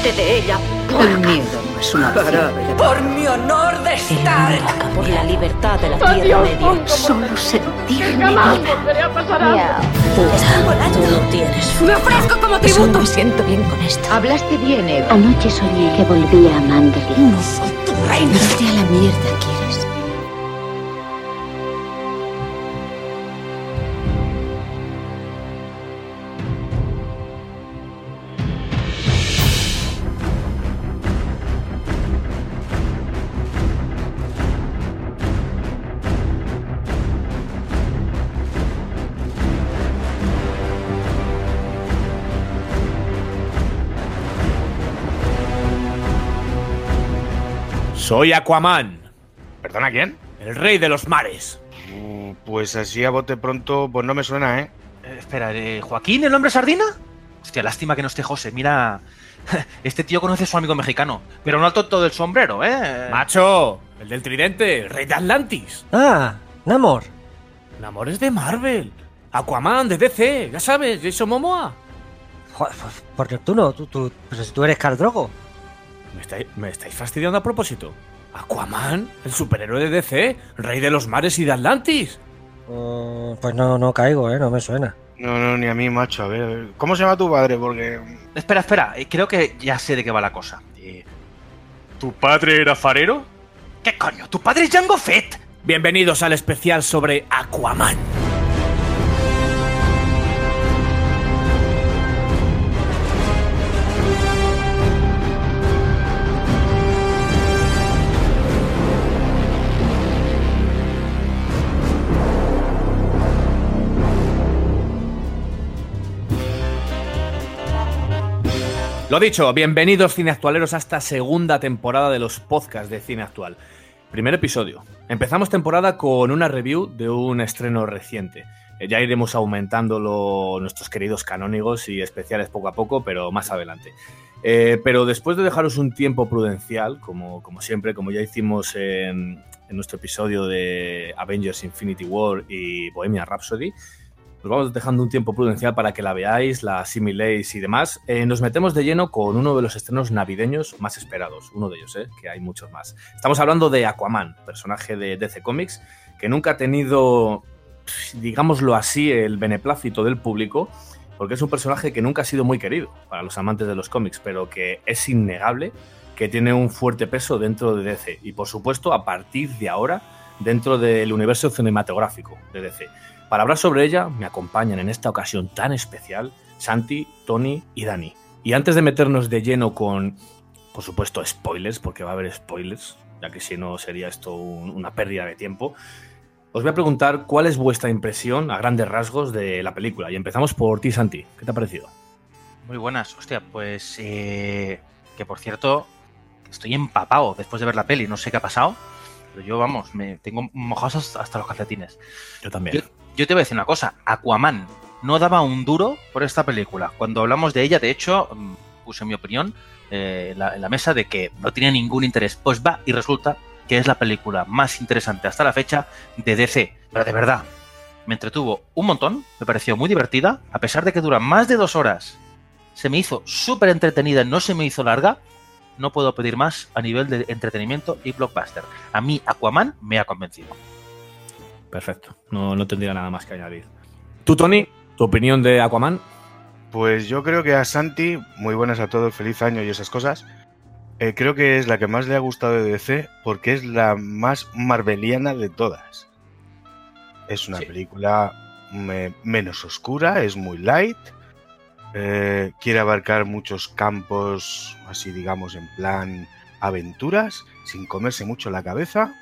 Olvídate de ella. El miedo no es una opción. Por mi honor de estar. Por la libertad de la Tierra Media. Solo sentirme viva. Tú no tienes Me ofrezco como Solo tributo. me siento bien con esto. Hablaste bien, Eva. Anoche soñé que volvía a Manderley. No soy tu reina. Irte a la mierda, ¿quieres? Soy Aquaman, ¿Perdona quién? el rey de los mares. Uh, pues así a bote pronto, pues no me suena, ¿eh? Eh, espera, ¿eh, ¿Joaquín, el hombre sardina? Hostia, lástima que no esté José. Mira, este tío conoce a su amigo mexicano, pero no al tonto del sombrero, ¿eh? Macho, el del tridente, el rey de Atlantis. Ah, Namor. Namor es de Marvel. Aquaman de DC, ya sabes, Jason Momoa. Joder, pues, por Neptuno, tú, tú, si tú eres Khal Drogo. ¿Me estáis, me estáis fastidiando a propósito? Aquaman, el superhéroe de DC, rey de los mares y de Atlantis. Mm, pues no, no caigo, ¿eh? No me suena. No, no, ni a mí, macho. A ver, a ver. ¿cómo se llama tu padre? Porque. Espera, espera, eh, creo que ya sé de qué va la cosa. ¿Tu padre era farero? ¿Qué coño? ¿Tu padre es Jango Fett? Bienvenidos al especial sobre Aquaman. Lo dicho, bienvenidos cineactualeros a esta segunda temporada de los podcasts de Cine Actual. Primer episodio. Empezamos temporada con una review de un estreno reciente. Eh, Ya iremos aumentándolo nuestros queridos canónigos y especiales poco a poco, pero más adelante. Eh, pero después de dejaros un tiempo prudencial, como, como siempre, como ya hicimos en, en nuestro episodio de Avengers Infinity War y Bohemia Rhapsody, os vamos dejando un tiempo prudencial para que la veáis, la asimiléis y demás. Eh, nos metemos de lleno con uno de los estrenos navideños más esperados, uno de ellos, eh, que hay muchos más. Estamos hablando de Aquaman, personaje de DC Comics, que nunca ha tenido, digámoslo así, el beneplácito del público, porque es un personaje que nunca ha sido muy querido para los amantes de los cómics, pero que es innegable que tiene un fuerte peso dentro de DC y, por supuesto, a partir de ahora, dentro del universo cinematográfico de DC. Para hablar sobre ella, me acompañan en esta ocasión tan especial Santi, Tony y Dani. Y antes de meternos de lleno con, por supuesto, spoilers, porque va a haber spoilers, ya que si no sería esto un- una pérdida de tiempo, os voy a preguntar cuál es vuestra impresión a grandes rasgos de la película. Y empezamos por ti, Santi. ¿Qué te ha parecido? Muy buenas, hostia, pues eh, que por cierto, estoy empapado después de ver la peli, no sé qué ha pasado, pero yo vamos, me tengo mojados hasta- hasta los calcetines. Yo también. Yo, yo te voy a decir una cosa, Aquaman no daba un duro por esta película. Cuando hablamos de ella, de hecho, mm, puse mi opinión eh, en, la, en la mesa de que no tenía ningún interés. Pues va y resulta que es la película más interesante hasta la fecha de DC. Pero de verdad, me entretuvo un montón, me pareció muy divertida, a pesar de que dura más de dos horas. Se me hizo súper entretenida, no se me hizo larga. No puedo pedir más a nivel de entretenimiento y blockbuster. A mí Aquaman me ha convencido. Perfecto. No, no tendría nada más que añadir. Tú, Tony, tu opinión de Aquaman. Pues yo creo que a Santi, muy buenas a todos, feliz año y esas cosas. eh, creo que es la que más le ha gustado de DC porque es la más marveliana de todas. Es una Sí. película me- menos oscura, es muy light. eh, quiere abarcar muchos campos, así digamos, en plan aventuras, sin comerse mucho la cabeza.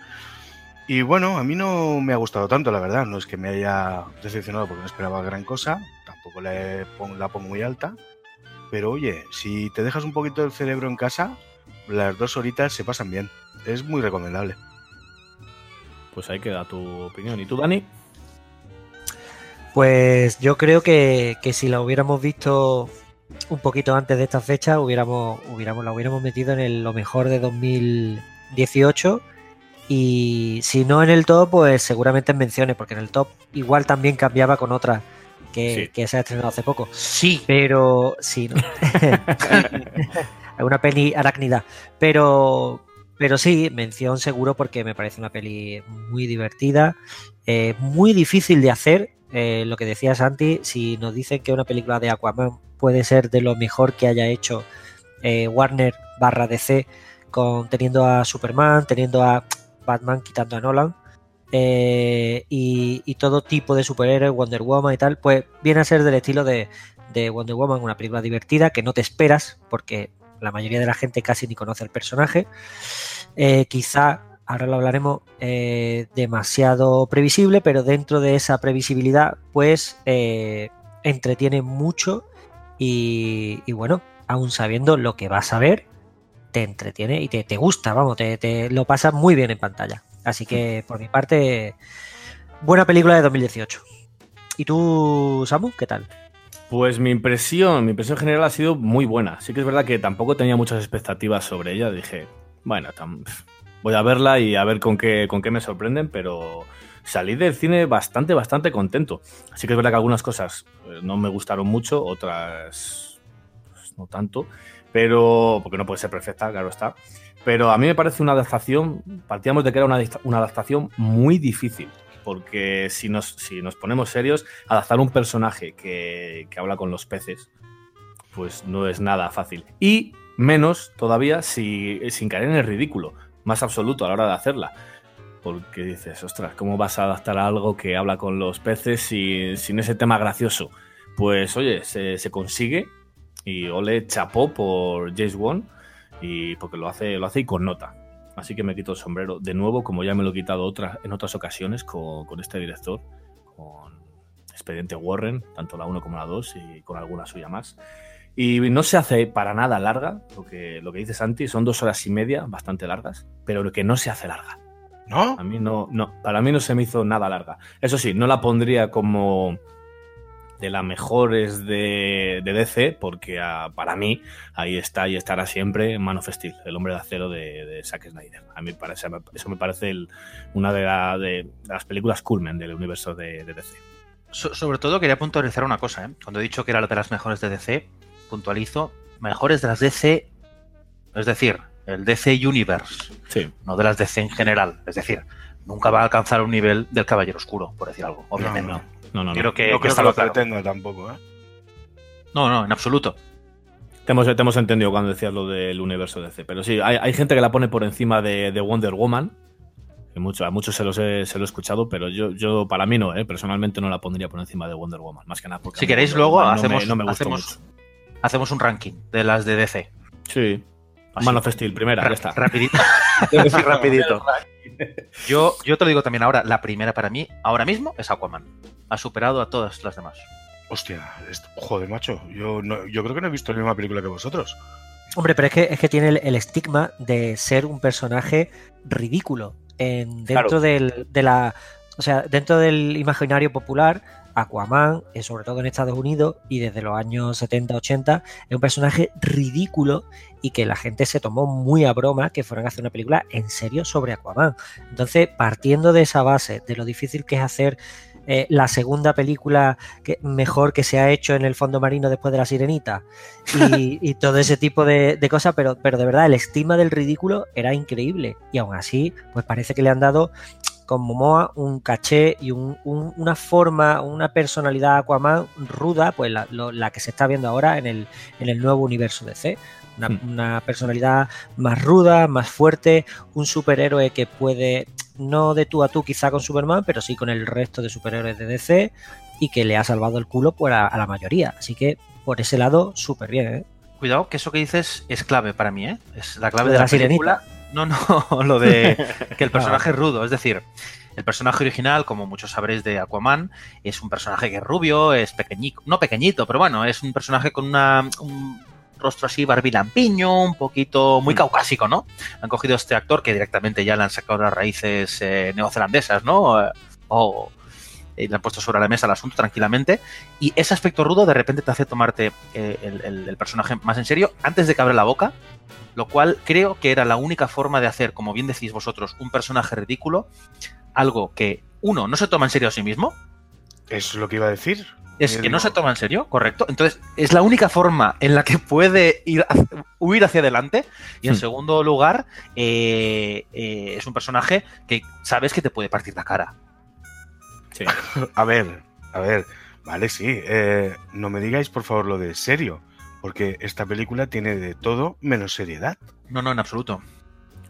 Y bueno, a mí no me ha gustado tanto, la verdad. No es que me haya decepcionado porque no esperaba gran cosa. Tampoco le pon- la pongo muy alta. Pero oye, si te dejas un poquito el cerebro en casa, las dos horitas se pasan bien. Es muy recomendable. Pues ahí queda tu opinión. ¿Y tú, Dani? Pues yo creo que, que si la hubiéramos visto un poquito antes de esta fecha, hubiéramos, hubiéramos, la hubiéramos metido en el- lo mejor de 2018. Y si no en el top, pues seguramente en menciones, porque en el top igual también cambiaba con otra que, Sí. que se ha estrenado hace poco. Sí, Pero sí, ¿no? Una peli arácnida. Pero, pero sí, mención seguro porque me parece una peli muy divertida, eh, muy difícil de hacer. Eh, lo que decía Santi, si nos dicen que una película de Aquaman puede ser de lo mejor que haya hecho eh, Warner barra DC, con, teniendo a Superman, teniendo a Batman, quitando a Nolan, eh, y, todo tipo de superhéroes, Wonder Woman y tal, pues viene a ser del estilo de, de Wonder Woman, una película divertida que no te esperas, porque la mayoría de la gente casi ni conoce el personaje. Eh, quizá, ahora lo hablaremos, eh, demasiado previsible, pero dentro de esa previsibilidad, pues entretiene mucho y, y bueno, aún sabiendo lo que vas a ver, te entretiene y te, te gusta, vamos, te, te lo pasas muy bien en pantalla. Así que por mi parte, buena película de 2018. ¿Y tú, Samu, qué tal? Pues mi impresión, mi impresión general ha sido muy buena. Sí que es verdad que tampoco tenía muchas expectativas sobre ella. Dije, bueno, voy a verla y a ver con qué, con qué me sorprenden, pero salí del cine bastante, bastante contento. Así que es verdad que algunas cosas eh, no me gustaron mucho, otras pues, no tanto, pero porque no puede ser perfecta, claro está. Pero a mí me parece una adaptación, partíamos de que era una, una adaptación muy difícil. Porque si nos, si nos ponemos serios, adaptar un personaje que, que habla con los peces, pues no es nada fácil. Y menos todavía si, sin caer en el ridículo, más absoluto a la hora de hacerla. Porque dices, ostras, ¿cómo vas a adaptar algo que habla con los peces sin, sin ese tema gracioso? Pues oye, se, se consigue y ole chapó por James Wan y porque lo hace, lo hace y con nota. Así que me quito el sombrero de nuevo, como ya me lo he quitado otras, en otras ocasiones con, con este director, con Expediente Warren, tanto la 1 como la 2 y con alguna suya más. Y no se hace para nada larga, lo que, lo que dice Santi, son dos horas y media, bastante largas, pero lo que no se hace larga. ¿No? A mí no, no, para mí no se me hizo nada larga. Eso sí, no la pondría como de las mejores de, de DC, porque ah, para mí ahí está y estará siempre Man of Steel, el hombre de acero de, de Zack Snyder. A mí parece, eso me parece el- una de, la- las películas culmen del universo de, de DC. So- sobre todo quería puntualizar una cosa, ¿eh? Cuando he dicho que era de las mejores de DC, puntualizo, mejores de las DC, es decir, el DC Universe, Sí, no de las DC en general. Es decir, nunca va a alcanzar un nivel del Caballero Oscuro, por decir algo, obviamente. No, No, no, no. no. Creo que, no que creo que lo claro. pretenda tampoco, ¿eh? No, no, en absoluto. Te hemos, te hemos entendido cuando decías lo del universo DC. Pero sí, hay, hay gente que la pone por encima de, de Wonder Woman. Que mucho, a muchos se los he, se lo he escuchado, pero yo, yo para mí no, ¿eh? personalmente no la pondría por encima de Wonder Woman. Más que nada porque. Si queréis, Wonder luego Woman no hacemos, me, no me gustó hacemos, mucho. hacemos un ranking de las de DC. Sí. Así. Man of Steel, primera, Ra- ya está. Rapidito. Sí, rapidito. Yo, yo te lo digo también ahora, la primera para mí, ahora mismo, es Aquaman. Ha superado a todas las demás. Hostia, es- joder, macho. Yo, no- yo creo que no he visto la misma película que vosotros. Hombre, pero es que, es que tiene el, el estigma de ser un personaje ridículo. En, dentro Claro. del, de la. O sea, dentro del imaginario popular, Aquaman, eh, sobre todo en Estados Unidos y desde los años 70-80, es un personaje ridículo y que la gente se tomó muy a broma que fueran a hacer una película en serio sobre Aquaman. Entonces, partiendo de esa base, de lo difícil que es hacer eh, la segunda película que, mejor que se ha hecho en el fondo marino después de La Sirenita y, y todo ese tipo de, de cosas, pero, pero de verdad el estigma del ridículo era increíble y aún así, pues parece que le han dado con Momoa un caché y un- un- una forma, una personalidad Aquaman ruda, pues la, lo- la que se está viendo ahora en el, en el nuevo universo DC. Una, Hmm. una personalidad más ruda, más fuerte, un superhéroe que puede, no de tú a tú quizá con Superman, pero sí con el resto de superhéroes de DC y que le ha salvado el culo pues, a, a la mayoría. Así que por ese lado, súper bien. ¿eh? Cuidado, que eso que dices es clave para mí, ¿eh? Es la clave de, de la, la película. No, no, lo de que el personaje es rudo. Es decir, el personaje original, como muchos sabréis de Aquaman, es un personaje que es rubio, es pequeñito, no pequeñito, pero bueno, es un personaje con una, un rostro así barbilampiño, un poquito muy caucásico, ¿no? Han cogido a este actor que directamente ya le han sacado las raíces eh, neozelandesas, ¿no? Eh, O y le han puesto sobre la mesa el asunto tranquilamente. Y ese aspecto rudo de repente te hace tomarte eh, el, el- el personaje más en serio antes de que abra la boca, lo cual creo que era la única forma de hacer, como bien decís vosotros, un personaje ridículo, algo que uno no se toma en serio a sí mismo, Es lo que iba a decir. Es que no se toma en serio, correcto. Entonces, es la única forma en la que puede ir hacia- huir hacia adelante. Y en Hmm. segundo lugar, eh, eh, es un personaje que sabes que te puede partir la cara. Sí. A ver, a ver, vale, sí. eh, no me digáis por favor lo de serio, porque esta película tiene de todo menos seriedad. No, no, en absoluto.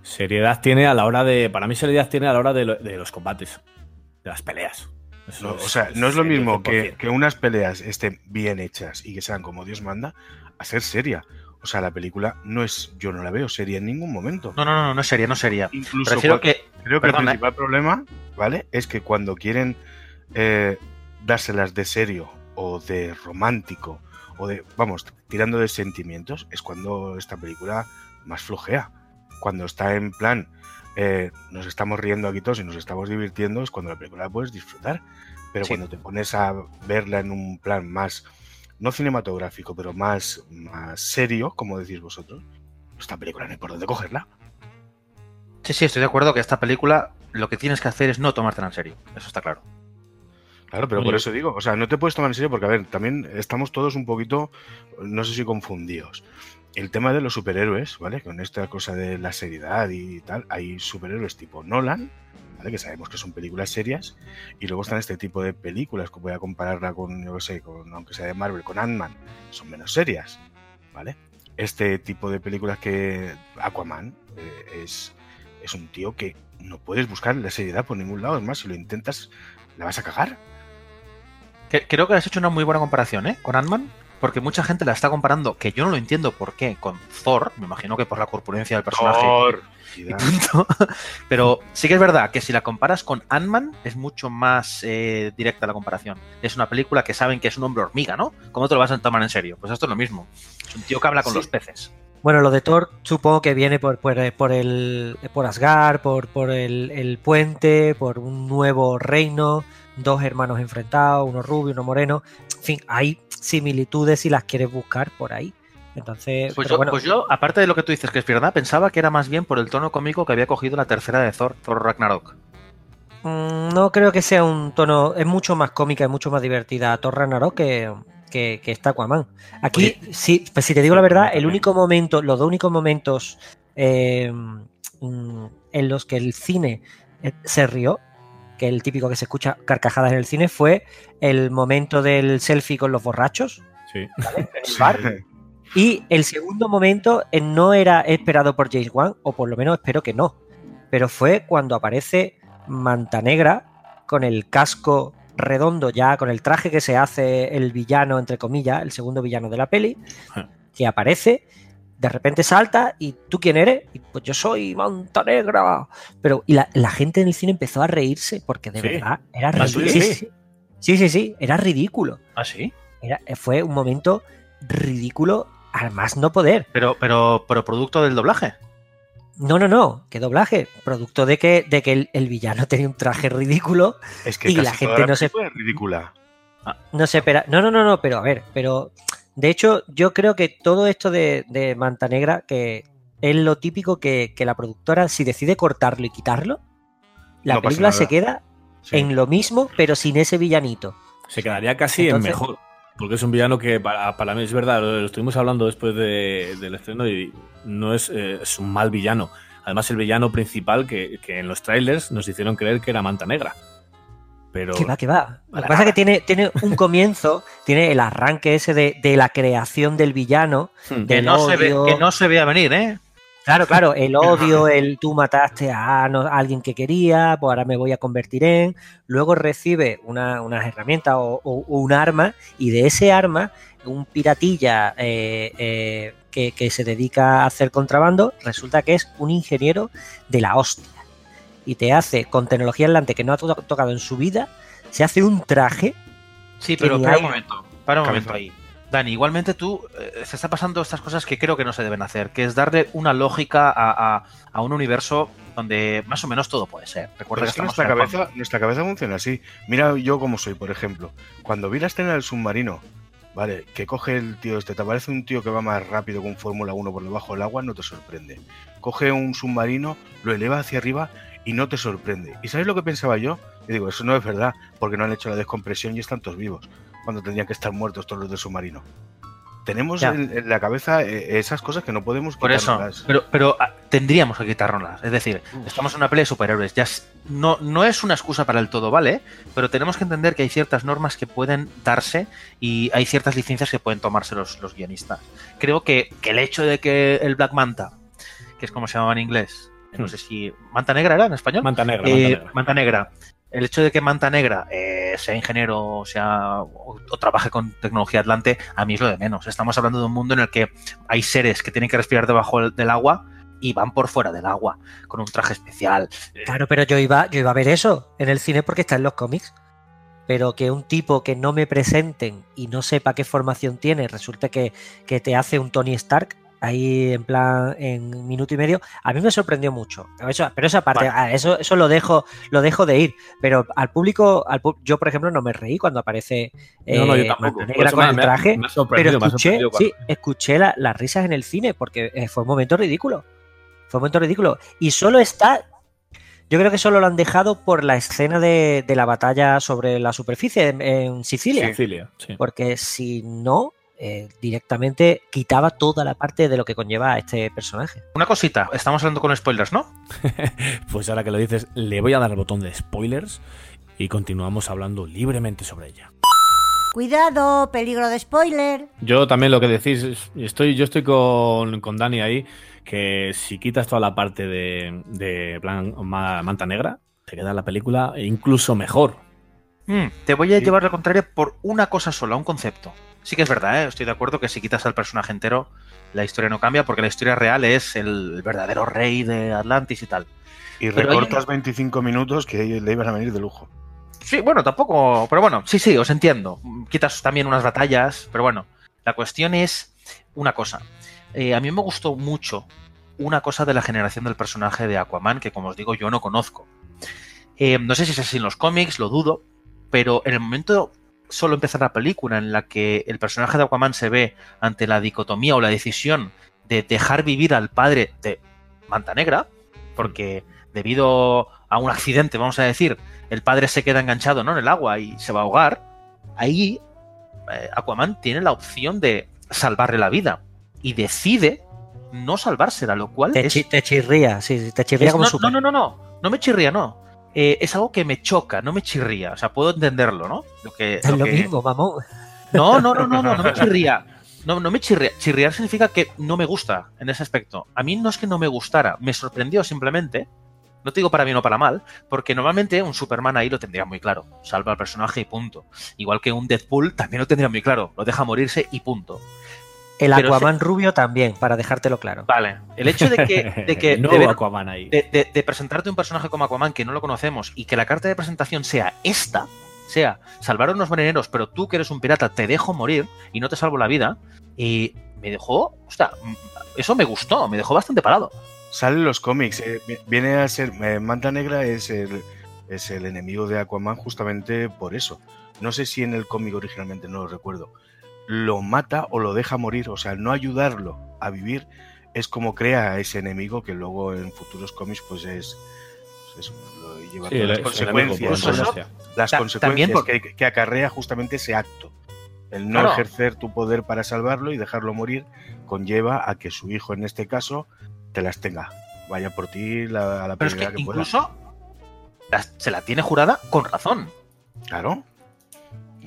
Seriedad tiene a la hora de. Para mí, seriedad tiene a la hora de, lo- de los combates, de las peleas. O sea, no es lo mismo que, 100%. que unas peleas estén bien hechas y que sean como Dios manda, a ser seria. O sea, la película no es, yo no la veo seria en ningún momento. No, no, no, no sería, no sería. Incluso Prefiero que. creo que el principal problema, ¿vale? Es que cuando quieren eh, dárselas de serio o de romántico o de, vamos, tirando de sentimientos, es cuando esta película más flojea. Cuando está en plan, eh, nos estamos riendo aquí todos y nos estamos divirtiendo, es cuando la película la puedes disfrutar. Pero Sí. cuando te pones a verla en un plan más, no cinematográfico, pero más, más serio, como decís vosotros, esta película no hay por dónde cogerla. Sí, sí, estoy de acuerdo que esta película lo que tienes que hacer es no tomártela en serio. Eso está claro. Claro, pero por eso digo, o sea, no te puedes tomar en serio porque, a ver, también estamos todos un poquito, no sé si confundidos. El tema de los superhéroes, ¿vale? Con esta cosa de la seriedad y tal, hay superhéroes tipo Nolan, ¿vale? Que sabemos que son películas serias, y luego están este tipo de películas, que voy a compararla con, yo qué sé, con, aunque sea de Marvel, con Ant-Man, son menos serias, ¿vale? Este tipo de películas que Aquaman eh, es, es un tío que no puedes buscar la seriedad por ningún lado, es más, si lo intentas, la vas a cagar. Creo que has hecho una muy buena comparación, ¿eh? Con Ant-Man. Porque mucha gente la está comparando, que yo no lo entiendo por qué, con Thor. Me imagino que por la corpulencia del personaje. Thor. y punto. Pero sí que es verdad que si la comparas con Ant-Man, es mucho más eh, directa la comparación. Es una película que saben que es un hombre hormiga, ¿no? ¿Cómo te lo vas a tomar en serio? Pues esto es lo mismo. Es un tío que habla con Sí. los peces. Bueno, lo de Thor supongo que viene por, por, por el por Asgard, por, por el, el puente, por un nuevo reino, dos hermanos enfrentados, uno rubio, uno moreno. En fin, hay similitudes si las quieres buscar por ahí. Entonces, Pues pero yo, bueno, pues yo, aparte de lo que tú dices que es verdad, pensaba que era más bien por el tono cómico que había cogido la tercera de Thor, Thor Ragnarok. mm, no creo que sea un tono, es mucho más cómica y mucho más divertida Thor Ragnarok que, que, que esta Aquaman. Aquí, sí, pues si te digo la verdad, el único momento, los dos únicos momentos eh, mm, en los que el cine eh, se rió, que el típico que se escucha carcajadas en el cine, fue el momento del selfie con los borrachos Sí. en el bar. Y el segundo momento eh, no era esperado por James Wan, o por lo menos espero que no. Pero fue cuando aparece Manta Negra con el casco redondo ya, con el traje que se hace el villano, entre comillas, el segundo villano de la peli, Ja. que aparece, de repente salta y ¿tú quién eres? Y pues yo soy Manta Negra. Pero y la, la gente en el cine empezó a reírse porque de Sí. verdad era ¿Ah, ridículo. Sí, sí, sí, sí, sí, era ridículo. ¿Ah, sí? Era- fue un momento ridículo al más no poder. Pero, pero, pero producto del doblaje. No, no, no, qué doblaje. Producto de que, de que el, el villano tenía un traje ridículo. Es que Y casi la gente toda no se- ridícula. No se espera. No, no, no, no, pero a ver, pero. De hecho, yo creo que todo esto de, de Manta Negra, que es lo típico que, que la productora, si decide cortarlo y quitarlo, la No película se queda Sí. en lo mismo, pero sin ese villanito. Se quedaría casi Entonces- en mejor. Porque es un villano que para, para mí es verdad, lo, lo estuvimos hablando después de- del estreno y no es, eh, es un mal villano. Además, el villano principal que, que en los trailers nos hicieron creer que era Manta Negra. Pero Que va, que va. Lo que pasa es que tiene, tiene un comienzo, tiene el arranque ese de, de la creación del villano, Hmm. Que del no, se ve, odio. que no se vea venir, ¿eh? Claro, claro, el odio, el tú mataste a, no- a alguien que quería, pues ahora me voy a convertir en. Luego recibe una- unas herramientas o, o- o un arma, y de ese arma, un piratilla eh, eh, que, que se dedica a hacer contrabando, resulta que es un ingeniero de la hostia. Y te hace, con tecnología adelante que no ha to- tocado en su vida, se hace un traje. Sí, pero para hay- un momento. Para un Cabeza. momento ahí. Dani, igualmente tú eh, se está pasando estas cosas que creo que no se deben hacer, que es darle una lógica a, a- a un universo donde más o menos todo puede ser. Recuerda que es que nuestra cabeza, nuestra cabeza funciona así. Mira yo como soy, por ejemplo. Cuando vi la escena del submarino, ¿vale? Que coge el tío este, te aparece un tío que va más rápido que un Fórmula 1 por debajo del agua, no te sorprende. Coge un submarino, lo eleva hacia arriba y no te sorprende. ¿Y sabes lo que pensaba yo? Y digo, eso no es verdad, porque no han hecho la descompresión y están todos vivos. cuando tendrían que estar muertos todos los del submarino. Tenemos en, en la cabeza eh, esas cosas que no podemos Por eso, pero, pero ah, tendríamos que quitárnoslas. Es decir, estamos en una pelea de superhéroes. Ya es- no, no es una excusa para el todo, ¿vale? Pero tenemos que entender que hay ciertas normas que pueden darse y hay ciertas licencias que pueden tomarse los, los guionistas. Creo que, que el hecho de que el Black Manta, que es como se llamaba en inglés, no sé si. ¿Manta negra era en español? Manta negra, Eh, manta negra. Manta Negra. El hecho de que Manta Negra eh, sea ingeniero sea, o, o trabaje con tecnología Atlante, a mí es lo de menos. Estamos hablando de un mundo en el que hay seres que tienen que respirar debajo del- del agua y van por fuera del agua con un traje especial. Claro, pero yo iba, yo iba a ver eso en el cine porque está en los cómics. Pero que un tipo que no me presenten y no sepa qué formación tiene, resulta que, que te hace un Tony Stark ahí en plan en minuto y medio, a mí me sorprendió mucho. Eso- pero esa parte, Vale. a eso, eso lo dejo, lo dejo de ir. Pero al público, al yo por ejemplo no me reí cuando aparece No, no, yo eh, tampoco. Negra con me- el traje. me Pero escuché, sí, escuché la- las risas en el cine porque eh, fue un momento ridículo. Fue un momento ridículo. Y solo está. Yo creo que solo lo han dejado por la escena de, de la batalla sobre la superficie en, en Sicilia. Sicilia, sí. Porque si no, eh, directamente quitaba toda la parte de lo que conlleva a este personaje. Una cosita, estamos hablando con spoilers, ¿no? Pues ahora que lo dices, le voy a dar el botón de spoilers y continuamos hablando libremente sobre ella. Cuidado, peligro de spoiler. Yo también lo que decís, es- estoy, yo estoy con, con Dani ahí, que si quitas toda la parte de, de plan ma- manta negra, te queda la película incluso mejor. Mm, te voy a Sí. llevar la contraria por una cosa sola, un concepto. Sí que es verdad, ¿eh? estoy de acuerdo que si quitas al personaje entero, la historia no cambia, porque la historia real es el verdadero rey de Atlantis y tal. Y Pero hay recortas 25 minutos que le iban a venir de lujo. Sí, bueno, tampoco. Pero bueno, sí, sí, os entiendo. Quitas también unas batallas, pero bueno. La cuestión es una cosa. Eh, a mí me gustó mucho una cosa de la generación del personaje de Aquaman, que como os digo, yo no conozco. Eh, no sé si es así en los cómics, lo dudo, pero en el momento solo empezar la película en la que el personaje de Aquaman se ve ante la dicotomía o la decisión de dejar vivir al padre de Manta Negra, porque debido a un accidente, vamos a decir, el padre se queda enganchado ¿no? en el agua y se va a ahogar, ahí eh, Aquaman tiene la opción de salvarle la vida y decide no salvársela, lo cual Te, es, chi- te chirría, sí, sí, te chirría es- como no, super. no, no, no, no, no me chirría, no. Eh, es algo que me choca, no me chirría. O sea, puedo entenderlo, ¿no? Lo que, Es lo que- mismo, mamón. No, no, no, no, no, no me chirría. No, no me chirría. Chirriar significa que no me gusta en ese aspecto. A mí no es que no me gustara, me sorprendió simplemente. No te digo para bien o para mal, porque normalmente un Superman ahí lo tendría muy claro. Salva al personaje y punto. Igual que un Deadpool también lo tendría muy claro. Lo deja morirse y punto. El Pero Aquaman rubio también, para dejártelo claro. Vale. El hecho de que, de que no de ver- Aquaman ahí. de, de- de presentarte un personaje como Aquaman que no lo conocemos y que la carta de presentación sea esta, sea salvar a unos marineros, pero tú que eres un pirata te dejo morir y no te salvo la vida, y me dejó, o sea, mm, eso me gustó, me dejó bastante parado. Salen los cómics. eh, vi- viene a ser. eh, Manta Negra es el, es el enemigo de Aquaman justamente por eso. No sé si en el cómic originalmente, no lo recuerdo. Lo mata o lo deja morir. O sea, no ayudarlo a vivir es como crea a ese enemigo que luego en futuros cómics, pues es. pues lo lleva Sí, todas el- las consecuencias. enemigo, las Ta- consecuencias que, que acarrea justamente ese acto. El no Claro. ejercer tu poder para salvarlo y dejarlo morir conlleva a que su hijo, en este caso, te las tenga. Vaya por ti la, a la Pero es primera que que, pueda. incluso las- se la tiene jurada con razón. Claro.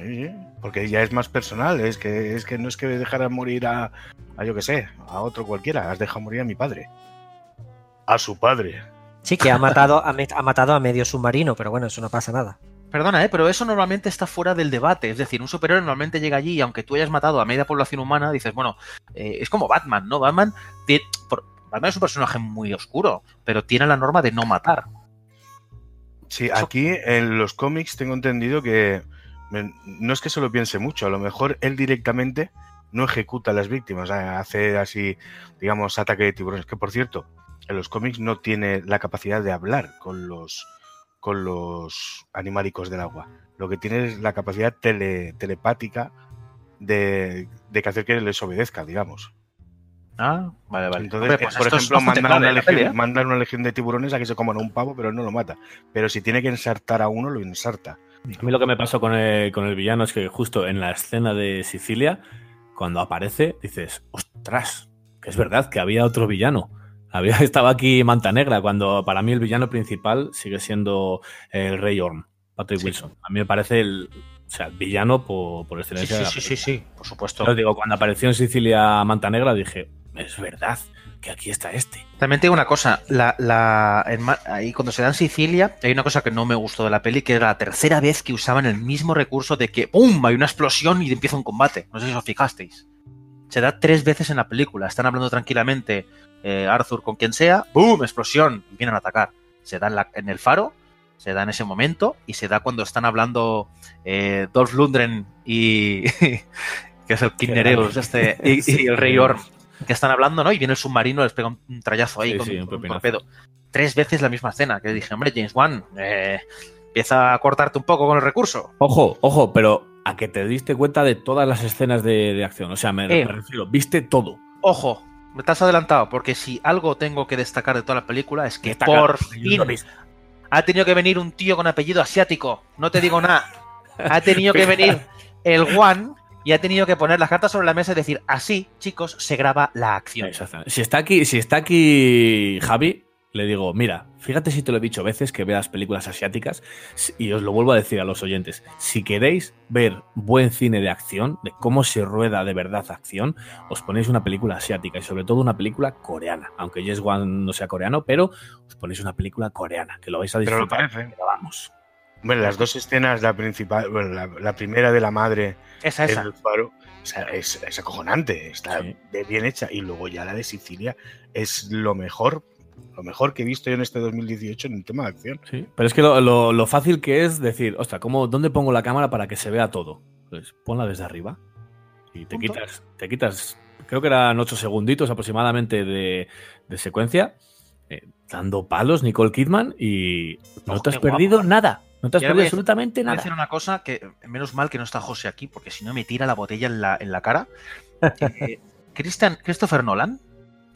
Sí, sí, Porque ya es más personal. Es que, es que no es que dejara morir a, a yo que sé, a otro cualquiera. Has dejado morir a mi padre. A su padre. Sí, que ha matado, ha, matado a medio submarino, pero bueno, eso no pasa nada. Perdona, ¿eh? pero eso normalmente está fuera del debate. Es decir, un superhéroe normalmente llega allí y aunque tú hayas matado a media población humana, dices, bueno, eh, es como Batman, ¿no? Batman, por- Batman es un personaje muy oscuro, pero tiene la norma de no matar. Sí, Eso- aquí en los cómics tengo entendido que no es que se lo piense mucho, a lo mejor él directamente no ejecuta a las víctimas, sea, hace así, digamos, ataque de tiburones, que por cierto, en los cómics no tiene la capacidad de hablar con los con los animálicos del agua. Lo que tiene es la capacidad tele- telepática de, de que hacer que les obedezca, digamos. Ah, vale, vale. Entonces, Hombre, eh, pues por ejemplo, mandan una, legión, peli, ¿eh? mandan una legión de tiburones a que se coman un pavo, pero no lo mata. Pero si tiene que ensartar a uno, lo ensarta. A mí lo que me pasó con el, con el villano es que justo en la escena de Sicilia, cuando aparece, dices, ostras, que es verdad que había otro villano. Había, estaba aquí Manta Negra, cuando para mí el villano principal sigue siendo el Rey Orm, Patrick Sí. Wilson. A mí me parece el, o sea, el villano por, por Sí, excelencia. de sí, la sí, sí, sí, por supuesto. Digo, cuando apareció en Sicilia Manta Negra, dije, es verdad que aquí está este. También te digo una cosa, la, la, en ahí cuando se da en Sicilia, hay una cosa que no me gustó de la peli, que era la tercera vez que usaban el mismo recurso de que ¡pum! hay una explosión y empieza un combate. No sé si os fijasteis. Se da tres veces en la película. Están hablando tranquilamente eh, Arthur con quien sea, ¡boom! explosión, y vienen a atacar. Se da en, la- en el faro, se da en ese momento, y se da cuando están hablando eh, Dolph Lundgren y... que es el King Nereus este, y, y el Rey Orm que están hablando, ¿no? Y viene el submarino, les pega un, un trayazo ahí Sí, con, sí, un con un pepinazo. torpedo. Tres veces la misma escena, que dije, hombre, James Wan, eh, empieza a cortarte un poco con el recurso. Ojo, ojo, pero a que te diste cuenta de todas las escenas de, de acción. O sea, me, Eh. me refiero, viste todo. Ojo, me estás adelantado, porque si algo tengo que destacar de toda la película es que por fin ha tenido que venir un tío con apellido asiático. No te digo nada. Ha tenido que venir el Wan y ha tenido que poner las cartas sobre la mesa y decir, así, chicos, se graba la acción. Si está aquí, si está aquí Javi, le digo, mira, fíjate si te lo he dicho veces que veas películas asiáticas y os lo vuelvo a decir a los oyentes. Si queréis ver buen cine de acción, de cómo se rueda de verdad acción, os ponéis una película asiática y sobre todo una película coreana. Aunque Yes One no sea coreano, pero os ponéis una película coreana, que lo vais a Pero lo disfrutar. parece. Pero vamos. Bueno, las dos escenas, la principal, bueno, la, la primera de la madre Esa, el faro, o sea, es, es acojonante, está Sí. bien hecha. Y luego ya la de Sicilia es lo mejor, lo mejor que he visto yo en este 2018 en el tema de acción. Sí, pero es que lo, lo- lo fácil que es decir, ostras, ¿cómo, ¿dónde pongo la cámara para que se vea todo? Pues ponla desde arriba y te Punto. quitas, te quitas, creo que eran ocho segunditos aproximadamente de, de secuencia, eh, dando palos Nicole Kidman y no Ojo, te has guapo. perdido nada, no te has perdido voy a- absolutamente Voy a nada. decir una cosa que menos mal que no está José aquí, porque si no me tira la botella en la, en la cara. Eh, Christian, Christopher Nolan,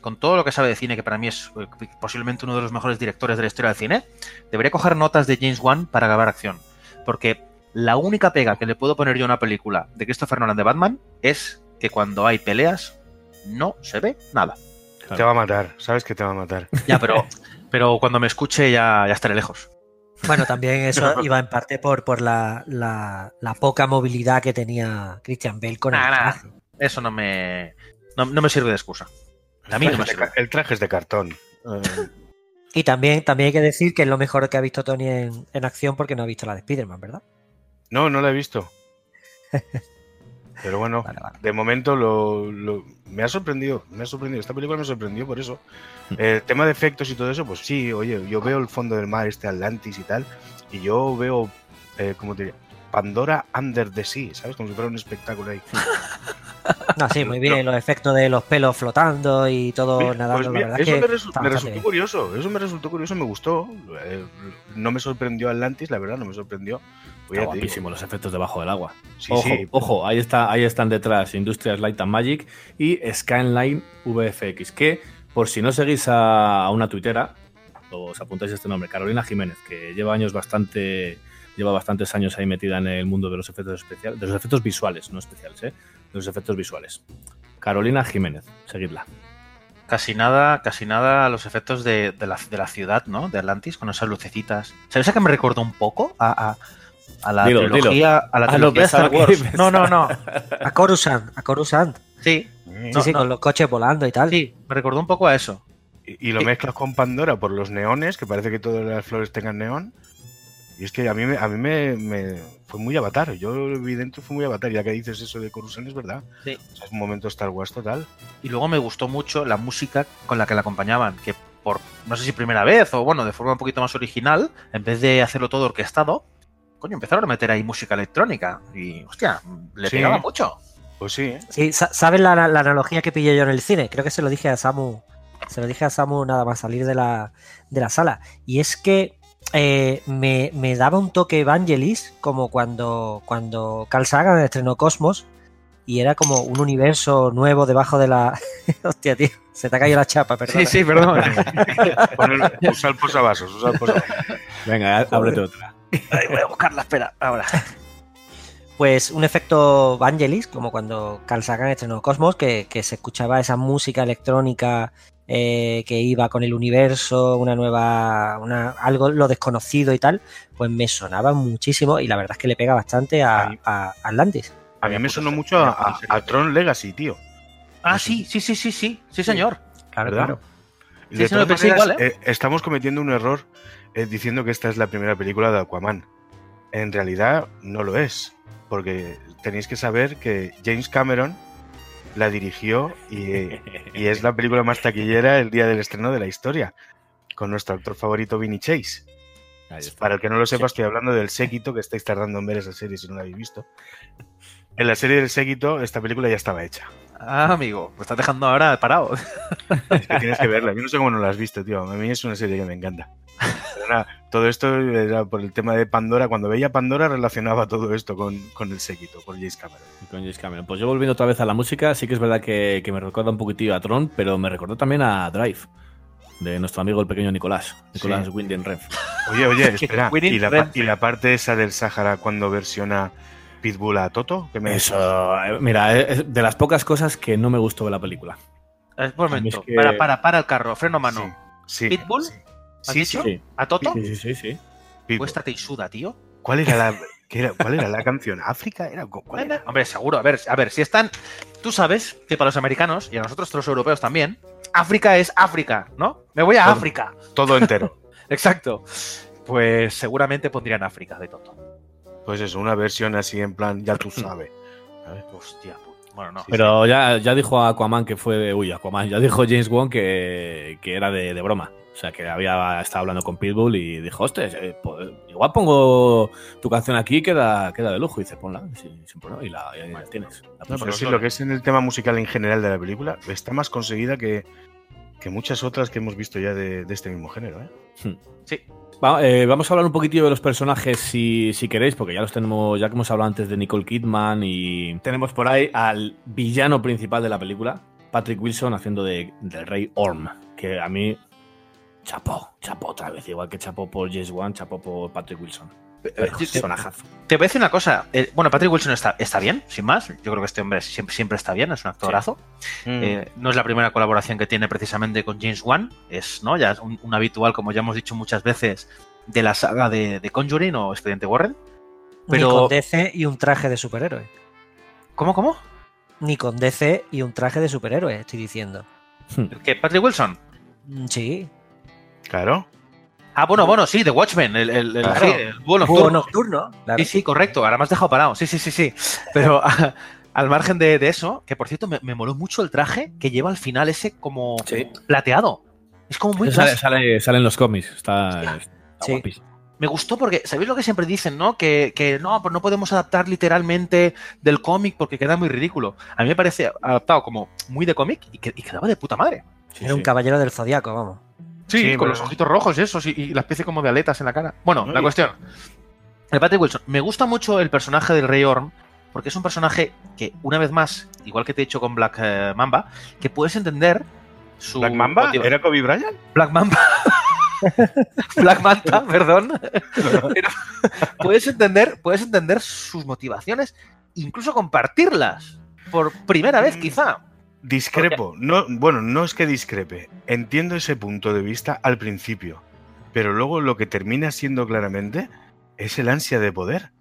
con todo lo que sabe de cine, que para mí es eh, posiblemente uno de los mejores directores de la historia del cine, debería coger notas de James Wan para grabar acción. Porque la única pega que le puedo poner yo a una película de Christopher Nolan de Batman es que cuando hay peleas no se ve nada. Claro. Te va a matar, sabes que te va a matar. Ya, pero, pero cuando me escuche ya, ya estaré lejos. Bueno, también eso iba en parte por, por la, la- la poca movilidad que tenía Christian Bale con el nah. traje. Eso no me, no, no me sirve de excusa. A mí no me El traje, sirve. de, ca- el traje es de cartón. Y también, también hay que decir que es lo mejor que ha visto Tony en, en acción porque no ha visto la de Spider-Man, ¿verdad? no, no la he visto. Pero bueno, Vale, vale. de momento lo, lo- me ha sorprendido, me ha sorprendido. Esta película me sorprendió por eso. El tema de efectos y todo eso, pues sí, oye, yo veo el fondo del mar, este Atlantis y tal, y yo veo, eh, ¿cómo te diría? Pandora Under the Sea, ¿sabes? Como si fuera un espectáculo ahí. No, sí, muy bien. Los efectos de los pelos flotando y todo Mira, nadando. pues la mira, verdad es eso que me, resu- me resultó curioso, eso me resultó curioso, me gustó. Eh, no me sorprendió Atlantis, la verdad, no me sorprendió. Está guapísimo los efectos debajo del agua. Sí, ojo, sí. ojo, ahí, está, ahí están detrás Industrias Light and Magic y Skyline VFX, que por si no seguís a, a una tuitera, os apuntáis este nombre, Carolina Jiménez, que lleva años bastante, lleva bastantes años ahí metida en el mundo de los efectos especiales, de los efectos visuales, no especiales, ¿eh? de los efectos visuales. Carolina Jiménez, seguidla. Casi nada, casi nada los efectos de, de la, de la ciudad, ¿no? De Atlantis, con esas lucecitas. ¿Sabes a qué me recordó un poco? A, a- a la Dilo, trilogía, a la trilogía de Star Wars. No, no, no. A Coruscant, a Coruscant. Sí, Eh, Sí, sí, con los coches volando y tal. sí, me recordó un poco a eso. Y, y lo mezclas con Pandora por los neones, que parece que todas las flores tengan neón. Y es que a mí, me, a mí me, me- fue muy avatar. Yo vi dentro fue muy avatar. Ya que dices eso de Coruscant, es verdad. Sí. O sea, es un momento Star Wars total. Y luego me gustó mucho la música con la que la acompañaban, que por no sé si primera vez o bueno, de forma un poquito más original, en vez de hacerlo todo orquestado, coño, empezaron a meter ahí música electrónica y hostia, le Sí. pegaba mucho. Pues sí, ¿eh? Sí, sa- ¿sabes la, la analogía que pillé yo en el cine? Creo que se lo dije a Samu. Se lo dije a Samu nada más salir de la, de la sala. Y es que eh, me, me daba un toque Evangelis, como cuando, cuando Carl Sagan estrenó Cosmos, y era como un universo nuevo debajo de la. Hostia, tío, se te ha caído la chapa, perdón. perdón. Poner- usa el posavasos, usa el posavasos. Venga, ábrete otra. Ay, voy a buscarla, espera, ahora. Pues un efecto Vangelis, como cuando Carl Sagan estrenó Cosmos, que, que se escuchaba esa música electrónica eh, que iba con el universo, una nueva, una, algo lo desconocido y tal, pues me sonaba muchísimo y la verdad es que le pega bastante a, Atlantis. A mí me sonó serie, mucho a, a Tron Legacy, tío. Ah, sí, sí, sí, sí, sí, sí, señor. Claro, ¿Verdad? claro. De sí, todas maneras, igual, eh, estamos cometiendo un error eh, diciendo que esta es la primera película de Aquaman. En realidad no lo es, porque tenéis que saber que James Cameron la dirigió y, y es la película más taquillera el día del estreno de la historia, con nuestro actor favorito Vinny Chase. Para el que no lo sepa, estoy hablando del séquito, que estáis tardando en ver esa serie si no la habéis visto. En la serie del séquito, esta película ya estaba hecha. Ah, amigo, me estás dejando ahora parado. Es que tienes que verla. Yo no sé cómo no la has visto, tío. A mí es una serie que me encanta. Pero nada, todo esto era por el tema de Pandora. Cuando veía Pandora relacionaba todo esto con, con el séquito, por James Cameron. Y Con James Cameron. Pues yo volviendo otra vez a la música, sí que es verdad que, que me recuerda un poquitillo a Tron, pero me recordó también a Drive, de nuestro amigo el pequeño Nicolás, Nicolás Sí. Winden Renf. Oye, oye, espera. Winning ¿Y la, Red. pa- y la parte esa del Sahara cuando versiona Pitbull a Toto? ¿Qué me Eso, eh, mira, es de las pocas cosas que no me gustó de la película. Eh, Un momento, Es que- para, para, para el carro, freno a mano. Sí, sí, ¿Pitbull? sí. ¿Has Sí, dicho? sí, ¿A Toto? Sí, sí, sí. Cuéstate y suda, tío. ¿Cuál era la, qué era, ¿Cuál era la canción? ¿África? ¿Era, ¿Cuál era? Hombre, seguro. A ver, a ver, si están. Tú sabes que para los americanos y a nosotros los europeos también, África es África, ¿no? Me voy a Todo. África. Todo entero. Exacto. Pues seguramente pondrían África de Toto. Pues eso, una versión así en plan, ya tú sabes. ¿sabes? Hostia, puta. Bueno, no. Pero ya, ya dijo Aquaman que fue de. Uy, Aquaman. Ya dijo James Wan que, que era de, de broma. O sea, que había estado hablando con Pitbull y dijo, hostia, eh, pues, igual pongo tu canción aquí, queda, queda de lujo. Y dice, ponla, sin, sin problema. Y la, y la tienes. La No, puso. pero sí, lo que es en el tema musical en general de la película está más conseguida que, que muchas otras que hemos visto ya de, de este mismo género. ¿eh? Sí. Eh, vamos a hablar un poquitillo de los personajes si, si queréis, porque ya los tenemos, ya que hemos hablado antes de Nicole Kidman y tenemos por ahí al villano principal de la película, Patrick Wilson haciendo de, del rey Orm, que a mí chapó, chapó otra vez, igual que chapó por James Wan, chapó por Patrick Wilson. Personajazo. Te voy a decir una cosa. eh, bueno, Patrick Wilson está, está bien, sin más. Yo creo que este hombre siempre, siempre está bien, es un actorazo. Eh, no es la primera colaboración que tiene precisamente con James Wan. Es ¿no? ya es un, un habitual, como ya hemos dicho muchas veces, de la saga de, de Conjuring o Expediente Warren. Ni Pero- con DC y un traje de superhéroe. ¿Cómo, cómo? Ni con DC y un traje de superhéroe, estoy diciendo. ¿Qué? ¿Patrick Wilson? Mm, Sí. Claro. Ah, bueno, bueno, sí, The Watchmen, el, el, el, Claro. sí, el búho Búho nocturno. claro. Sí, sí, correcto. Ahora me has dejado parado. Sí, sí, sí, sí. Pero a- al margen de, de eso, que por cierto me, me moló mucho el traje que lleva al final ese como Sí. plateado. Es como muy Sale, sale, sale en los cómics, está, está Sí. guapísimo. Me gustó porque, ¿sabéis lo que siempre dicen, no? Que, que no, pues no podemos adaptar literalmente del cómic porque queda muy ridículo. A mí me parece adaptado como muy de cómic y, que, y quedaba de puta madre. Sí, Era un caballero del zodiaco, vamos. Sí, Sí, con pero- los ojitos rojos esos y, y la especie como de aletas en la cara. Bueno, No, la y- cuestión. El Patrick Wilson. Me gusta mucho el personaje del Rey Orm porque es un personaje que, una vez más, igual que te he dicho con Black eh, Mamba, que puedes entender su... ¿Black Mamba? motiva- ¿Era Kobe Bryant? Black Mamba. Black Manta, perdón. Pero puedes entender, puedes entender sus motivaciones, incluso compartirlas. Por primera vez, Mm. quizá. Discrepo. No, bueno, no es que discrepe. Entiendo ese punto de vista al principio. Pero luego lo que termina siendo claramente es el ansia de poder.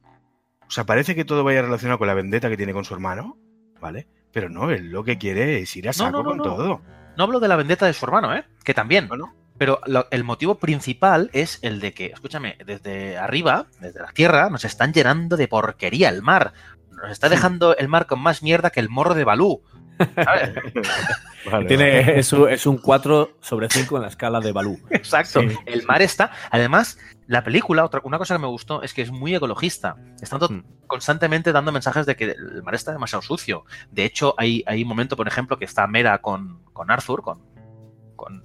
O sea, parece que todo vaya relacionado con la vendetta que tiene con su hermano, ¿vale? Pero no, él lo que quiere es ir a saco no, no, con todo. No hablo de la vendetta de su hermano, ¿eh? Que también. Bueno. Pero lo- el motivo principal es el de que, escúchame, desde arriba, desde la tierra, nos están llenando de porquería el mar. Nos está dejando el mar con más mierda que el morro de Balú. ¿Sabes? Vale, Tiene, es, un- es un 4 sobre 5 en la escala de Balú. Exacto. Sí. El mar está. Además, la película, otra, una cosa que me gustó es que es muy ecologista. Están Hmm. constantemente dando mensajes de que el mar está demasiado sucio. De hecho, hay, hay un momento, por ejemplo, que está Mera con, con Arthur, con, con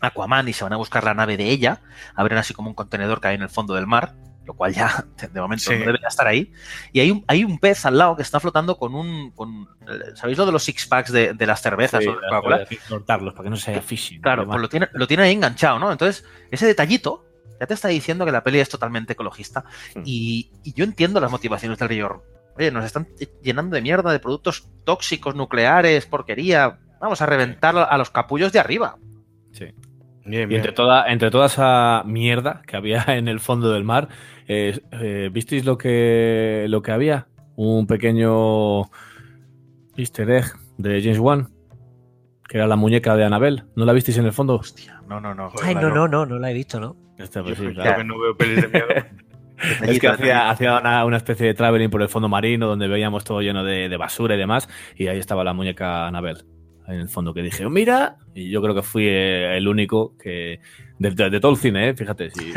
Aquaman, y se van a buscar la nave de ella. Abren así como un contenedor que hay en el fondo del mar, lo cual ya de momento Sí. no debería estar ahí. Y hay un, hay un pez al lado que está flotando con un. Con, ¿Sabéis lo de los six packs de, de las cervezas Sí, o de Coca-Cola? cortarlos para que no sea fishing. Claro, pues lo tiene, lo tiene ahí enganchado, ¿no? Entonces, ese detallito ya te está diciendo que la peli es totalmente ecologista. Hmm. Y, y yo entiendo las motivaciones del Rey Orm. Oye, nos están llenando de mierda de productos tóxicos, nucleares, porquería. Vamos a reventar a los capullos de arriba. Sí. Bien, Y bien. entre toda, entre toda esa mierda que había en el fondo del mar, eh, eh, ¿visteis lo que, lo que había? Un pequeño easter egg de James Wan, que era la muñeca de Annabelle. ¿No la visteis en el fondo? Hostia, no, no, no. Ay, no, no, no, no la he visto, ¿no? Este, pues sí, Yo claro. que no veo pelis de miedo. Es que hacía, hacía una, una especie de traveling por el fondo marino donde veíamos todo lleno de, de basura y demás, y ahí estaba la muñeca Annabelle. En el fondo que dije, mira, y yo creo que fui eh, el único que. De, de- todo el cine, ¿eh? fíjate, si,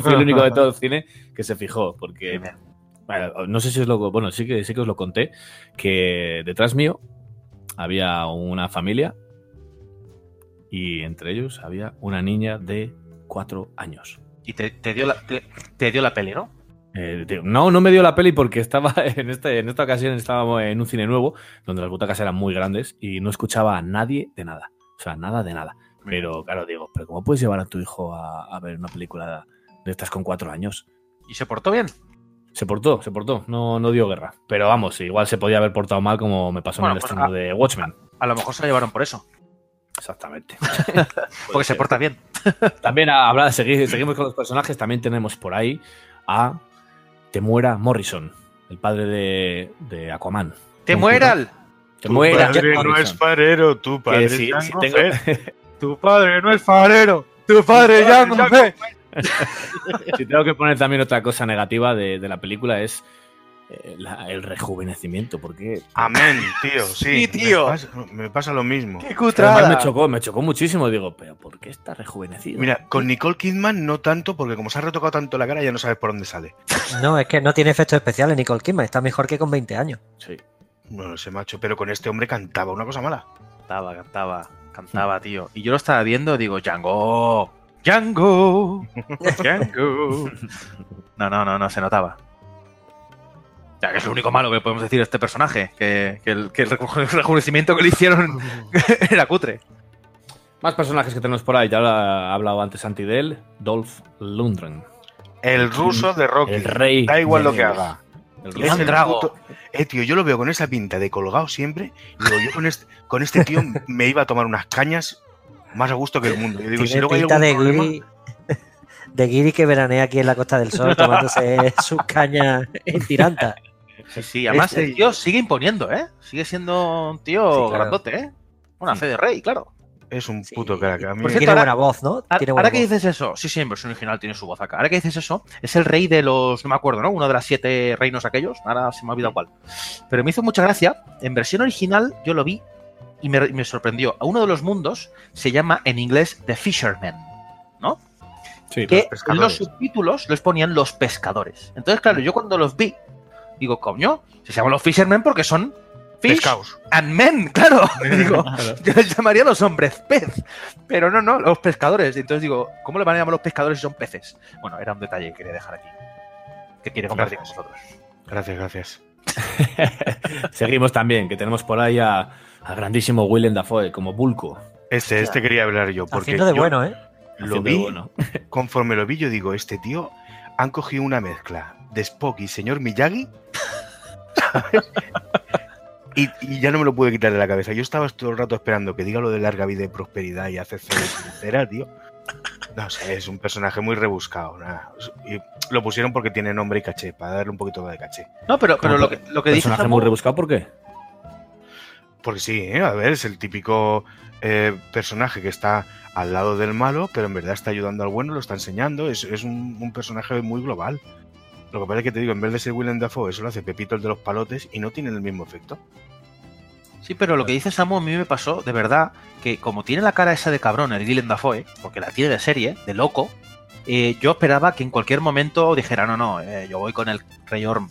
fui el único de todo el cine que se fijó, porque no sé si os lo. Bueno, sí que, sí que os lo conté, que detrás mío había una familia y entre ellos había una niña de cuatro años. Y te, dio la, te dio la peli, ¿no? Eh, no, no me dio la peli porque estaba en, este, en esta ocasión estábamos en un cine nuevo donde las butacas eran muy grandes y no escuchaba a nadie de nada. O sea, nada de nada. Pero claro, digo, ¿pero cómo puedes llevar a tu hijo a, a ver una película de estas con cuatro años? ¿Y se portó bien? Se portó, se portó, no, no dio guerra. Pero vamos, igual se podía haber portado mal como me pasó Bueno, en el pues, estreno de Watchmen. A lo mejor se la llevaron por eso. Exactamente. Porque se porta bien. También a hablar, segui- seguimos con los personajes, también tenemos por ahí a Temuera Morrison, el padre de, de Aquaman. ¡Te! Te Tu muera padre Jack no es farero, tu padre si- si tengo-. Tu padre no es farero, tu padre Jango Fett. si tengo que poner también otra cosa negativa de, de la película es la- el rejuvenecimiento, porque Amén, tío, sí. Sí, tío. Me pasa, me pasa lo mismo. ¡Qué además me chocó, me chocó muchísimo. Digo, pero ¿por qué está rejuvenecido? Mira, con Nicole Kidman no tanto, porque como se ha retocado tanto la cara ya no sabes por dónde sale. No, es que no tiene efectos especiales Nicole Kidman, está mejor que con 20 años. Sí. Bueno, ese macho, pero con este hombre cantaba una cosa mala. Cantaba, cantaba, cantaba, tío. Y yo lo estaba viendo, digo, Django, Django, Django. No, no, no, no, se notaba. Ya que es lo único malo que podemos decir de este personaje, que, que el, que el rejuvenecimiento que le hicieron era cutre. Más personajes que tenemos por ahí, ya lo ha hablado antes Santi de él, Dolph Lundgren, El ruso de Rocky. el rey. Da igual lo que haga. El Es rey. Iván el Drago. puto- Eh, tío, yo lo veo con esa pinta de colgado siempre. Y digo, yo con este, con este tío me iba a tomar unas cañas más a gusto que el mundo. Yo digo, si luego hay pinta algún de problema- guiri, de guiri que veranea aquí en la Costa del Sol tomándose sus cañas en tiranta. Sí, sí, además Este- el tío sigue imponiendo, ¿eh? Sigue siendo un tío Sí, claro. grandote, ¿eh? Una fe de rey, claro. Es un Sí. puto crack. A mí- Por cierto, Tiene ahora- buena voz, ¿no? Ahora, Tiene buena ahora que voz. dices eso, sí, sí, en versión original tiene su voz acá. Ahora que dices eso, es el rey de los, no me acuerdo, ¿no? Uno de las siete reinos aquellos, ahora se me ha olvidado cuál. Pero me hizo mucha gracia, en versión original yo lo vi y me, me sorprendió. A uno de los mundos se llama en inglés The Fisherman, ¿no? Sí, Que pescadores. los subtítulos los ponían los pescadores. Entonces, claro, yo cuando los vi, digo, coño, se llaman los Fishermen porque son fish Pescaos. and men, claro. digo, yo les llamaría los hombres pez. Pero no, no, los pescadores. Entonces digo, ¿cómo le van a llamar los pescadores si son peces? Bueno, era un detalle que quería dejar aquí. Que quiere compartir con vosotros. Gracias, gracias. Seguimos también, que tenemos por ahí a- al grandísimo Willem Dafoe como Bulco. Este, este quería hablar yo. Porque Haciendo de yo bueno, ¿eh? lo vi, bueno. conforme lo vi, yo digo, este tío han cogido una mezcla de Spock y señor Miyagi. Y, y ya no me lo pude quitar de la cabeza. Yo estaba todo el rato esperando que diga lo de larga vida y prosperidad y hacer cero sincera, tío. No sé, es un personaje muy rebuscado. nada. Y lo pusieron porque tiene nombre y caché, para darle un poquito de caché. No, pero, pero lo que, lo que dice Personaje muy rebuscado, ¿por qué? Porque sí, ¿eh? a ver, es el típico eh, personaje que está al lado del malo, pero en verdad está ayudando al bueno, lo está enseñando. Es, es un, un personaje muy global. Lo que pasa es que te digo, en vez de ser Willem Dafoe, eso lo hace Pepito el de los palotes y no tiene el mismo efecto. Sí, pero lo que dice Samu a mí me pasó, de verdad, que como tiene la cara esa de cabrón, el Willem Dafoe, porque la tiene de serie, de loco, eh, yo esperaba que en cualquier momento dijera, no, no, eh, yo voy con el Rey Orm.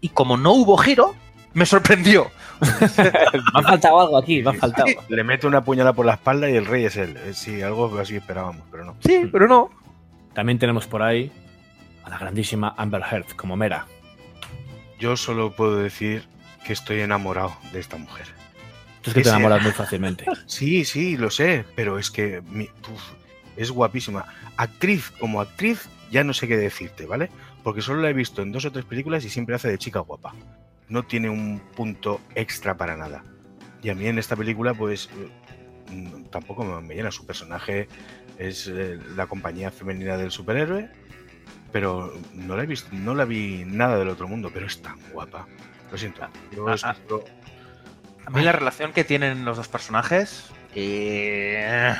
Y como no hubo giro, me sorprendió. Me ha faltado algo aquí, me ha faltado. Le mete una puñalada por la espalda y el rey es él. Eh, Sí, algo así esperábamos, pero no. Sí, pero no. También tenemos por ahí a la grandísima Amber Heard como Mera. Yo solo puedo decir que estoy enamorado de esta mujer. Tú es que te enamoras muy fácilmente. Sí, sí, lo sé, pero es que mi- uf, es guapísima. Actriz como actriz, ya no sé qué decirte, ¿vale? Porque solo la he visto en dos o tres películas y siempre hace de chica guapa. No tiene un punto extra para nada. Y a mí en esta película, pues eh, mm, tampoco me, me llena. Su personaje es eh, la compañía femenina del superhéroe, pero no la he visto, no la vi nada del otro mundo, pero es tan guapa. Lo siento. Yo Ah, es- ah. yo- A mí la relación que tienen los dos personajes eh,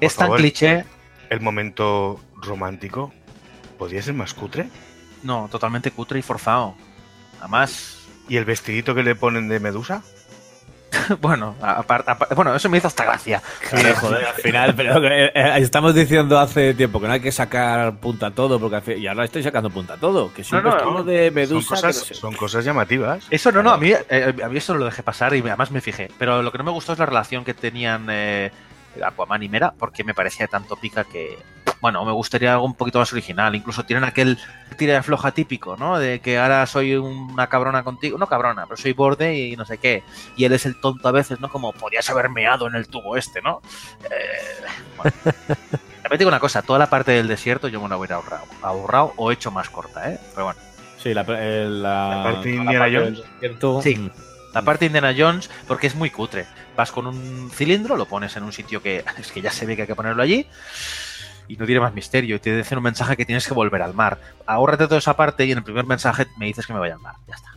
es tan cliché. El momento romántico podría ser más cutre. No, totalmente cutre y forzado. Además, ¿Y el vestidito que le ponen de Medusa? bueno, aparte, bueno, eso me hizo hasta gracia. Claro, joder, al final, pero eh, eh, estamos diciendo hace tiempo que no hay que sacar punta a todo, porque y ahora estoy sacando punta a todo. Que si No, un no, no. de Medusa. que cosas, no sé. son cosas llamativas. Eso no, no, a mí, eh, a mí eso lo dejé pasar y además me fijé. Pero lo que no me gustó es la relación que tenían eh, Aquaman y Mera, porque me parecía tan tópica que, bueno, me gustaría algo un poquito más original. Incluso tienen aquel tira de floja típico, ¿no? De que ahora soy una cabrona contigo, no cabrona, pero soy borde y no sé qué. Y él es el tonto a veces, ¿no? Como podías haber meado en el tubo este, ¿no? Eh, bueno. También digo una cosa, toda la parte del desierto yo me la hubiera ahorrado, ahorrado o hecho más corta, ¿eh? Pero bueno. Sí, la, eh, la, La parte de Indiana del Jones. desierto, Sí. La parte de Indiana Jones, porque es muy cutre. Vas con un cilindro, lo pones en un sitio que es que ya se ve que hay que ponerlo allí y no tiene más misterio. Y te dicen un mensaje que tienes que volver al mar. Ahórrate toda esa parte y en el primer mensaje me dices que me vaya al mar. Ya está.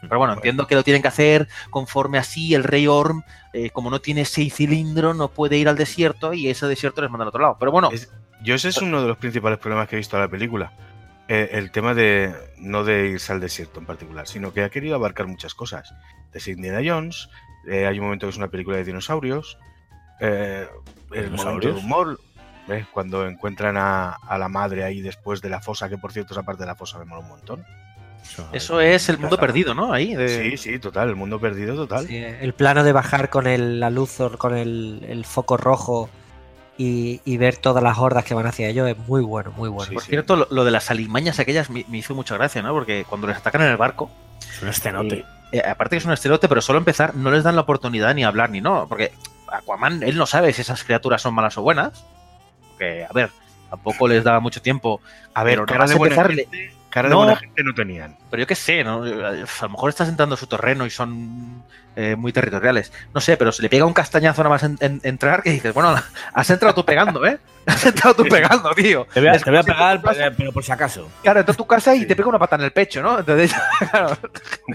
Pero bueno, entiendo que lo tienen que hacer conforme así el rey Orm, eh, como no tiene seis cilindros, no puede ir al desierto y ese desierto les manda al otro lado. Pero bueno, Es- Yo ese es uno de los principales problemas que he visto en la película. Eh, el tema de no de irse al desierto en particular, sino que ha querido abarcar muchas cosas. Desde Indiana Jones, eh, hay un momento que es una película de dinosaurios, eh, el momento de ¿Dinosaurios? humor, cuando encuentran a, a la madre ahí después de la fosa, que por cierto esa parte de la fosa me mola un montón. eso es el mundo perdido, ¿no? Ahí. de- Sí, sí, total, el mundo perdido total. Sí, el plano de bajar con el- la luz, con el, el foco rojo y, y ver todas las hordas que van hacia ellos es muy bueno, muy bueno. Sí, Por sí. cierto, lo, lo de las alimañas aquellas me, me hizo mucha gracia, ¿no? Porque cuando les atacan en el barco, Es un estenote. Eh, eh, aparte que es un esterote, pero solo empezar no les dan la oportunidad ni hablar ni no, porque Aquaman, él no sabe si esas criaturas son malas o buenas. Porque, a ver, tampoco les da mucho tiempo. A ver, nada de buena empezar, cara de No. buena gente no tenían. Pero yo qué sé, ¿no? A lo mejor estás entrando a su terreno y son eh, muy territoriales. No sé, pero se le pega un castañazo nada más en, en- entrar que dices, bueno, has entrado tú pegando, ¿eh? Has entrado tú pegando, tío. Te voy a, te voy a pegar, pero, pero por si acaso. Claro, entra a tu casa y Sí. te pega una pata en el pecho, ¿no? Entonces, claro.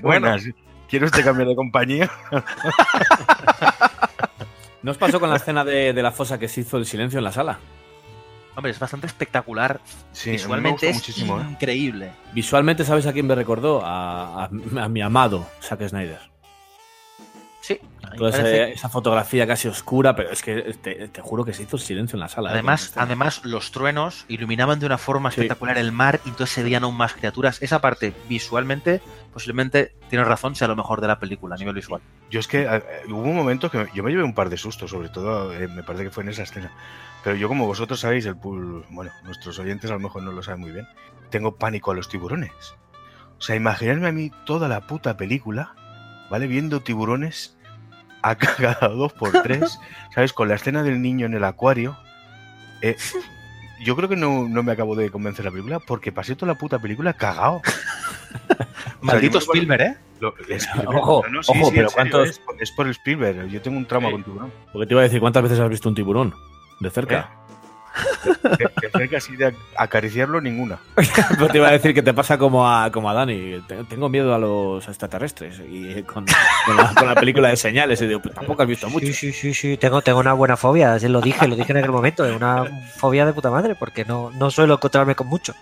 Bueno. Buenas. ¿Quiere usted cambiar de compañía? ¿No os pasó con la escena de, de la fosa que se hizo el silencio en la sala? Hombre, es bastante espectacular. Sí, Visualmente es muchísimo, ¿eh? increíble. Visualmente, ¿sabes a quién me recordó? A, a- a mi amado Zack Snyder. Sí. Entonces, parece- esa fotografía casi oscura, pero es que te, te juro que se hizo el silencio en la sala. ¿eh? Además, además, los truenos iluminaban de una forma Sí. espectacular el mar y entonces se veían aún más criaturas. Esa parte, visualmente, posiblemente tienes razón, sea lo mejor de la película a nivel visual. Yo es que eh, hubo un momento que yo me llevé un par de sustos, sobre todo eh, me parece que fue en esa escena. Pero yo, como vosotros sabéis, el pool, bueno, nuestros oyentes a lo mejor no lo saben muy bien, tengo pánico a los tiburones. O sea, imaginarme a mí toda la puta película, ¿vale? Viendo tiburones a cada dos por tres, ¿sabes? Con la escena del niño en el acuario. Eh, yo creo que no, no me acabo de convencer la película porque pasé toda la puta película cagao. Maldito Spielberg, ¿eh? Lo- Spielberg. Ojo, No, no, sí, ojo, sí, pero serio, ¿cuántos- Es, por- es por Spielberg. Yo tengo un trauma Sí. con tiburón. Porque te iba a decir, ¿cuántas veces has visto un tiburón? De cerca. De, de cerca así de ac- acariciarlo, ninguna. Pero te iba a decir que te pasa como a, como a Dani. Te- Tengo miedo a los extraterrestres. Y con, con la, con la película de señales. Y digo, pues tampoco has visto mucho. Sí, sí, sí, sí, tengo, tengo una buena fobia, así lo dije, lo dije en aquel momento, es una fobia de puta madre, porque no, no suelo encontrarme con mucho.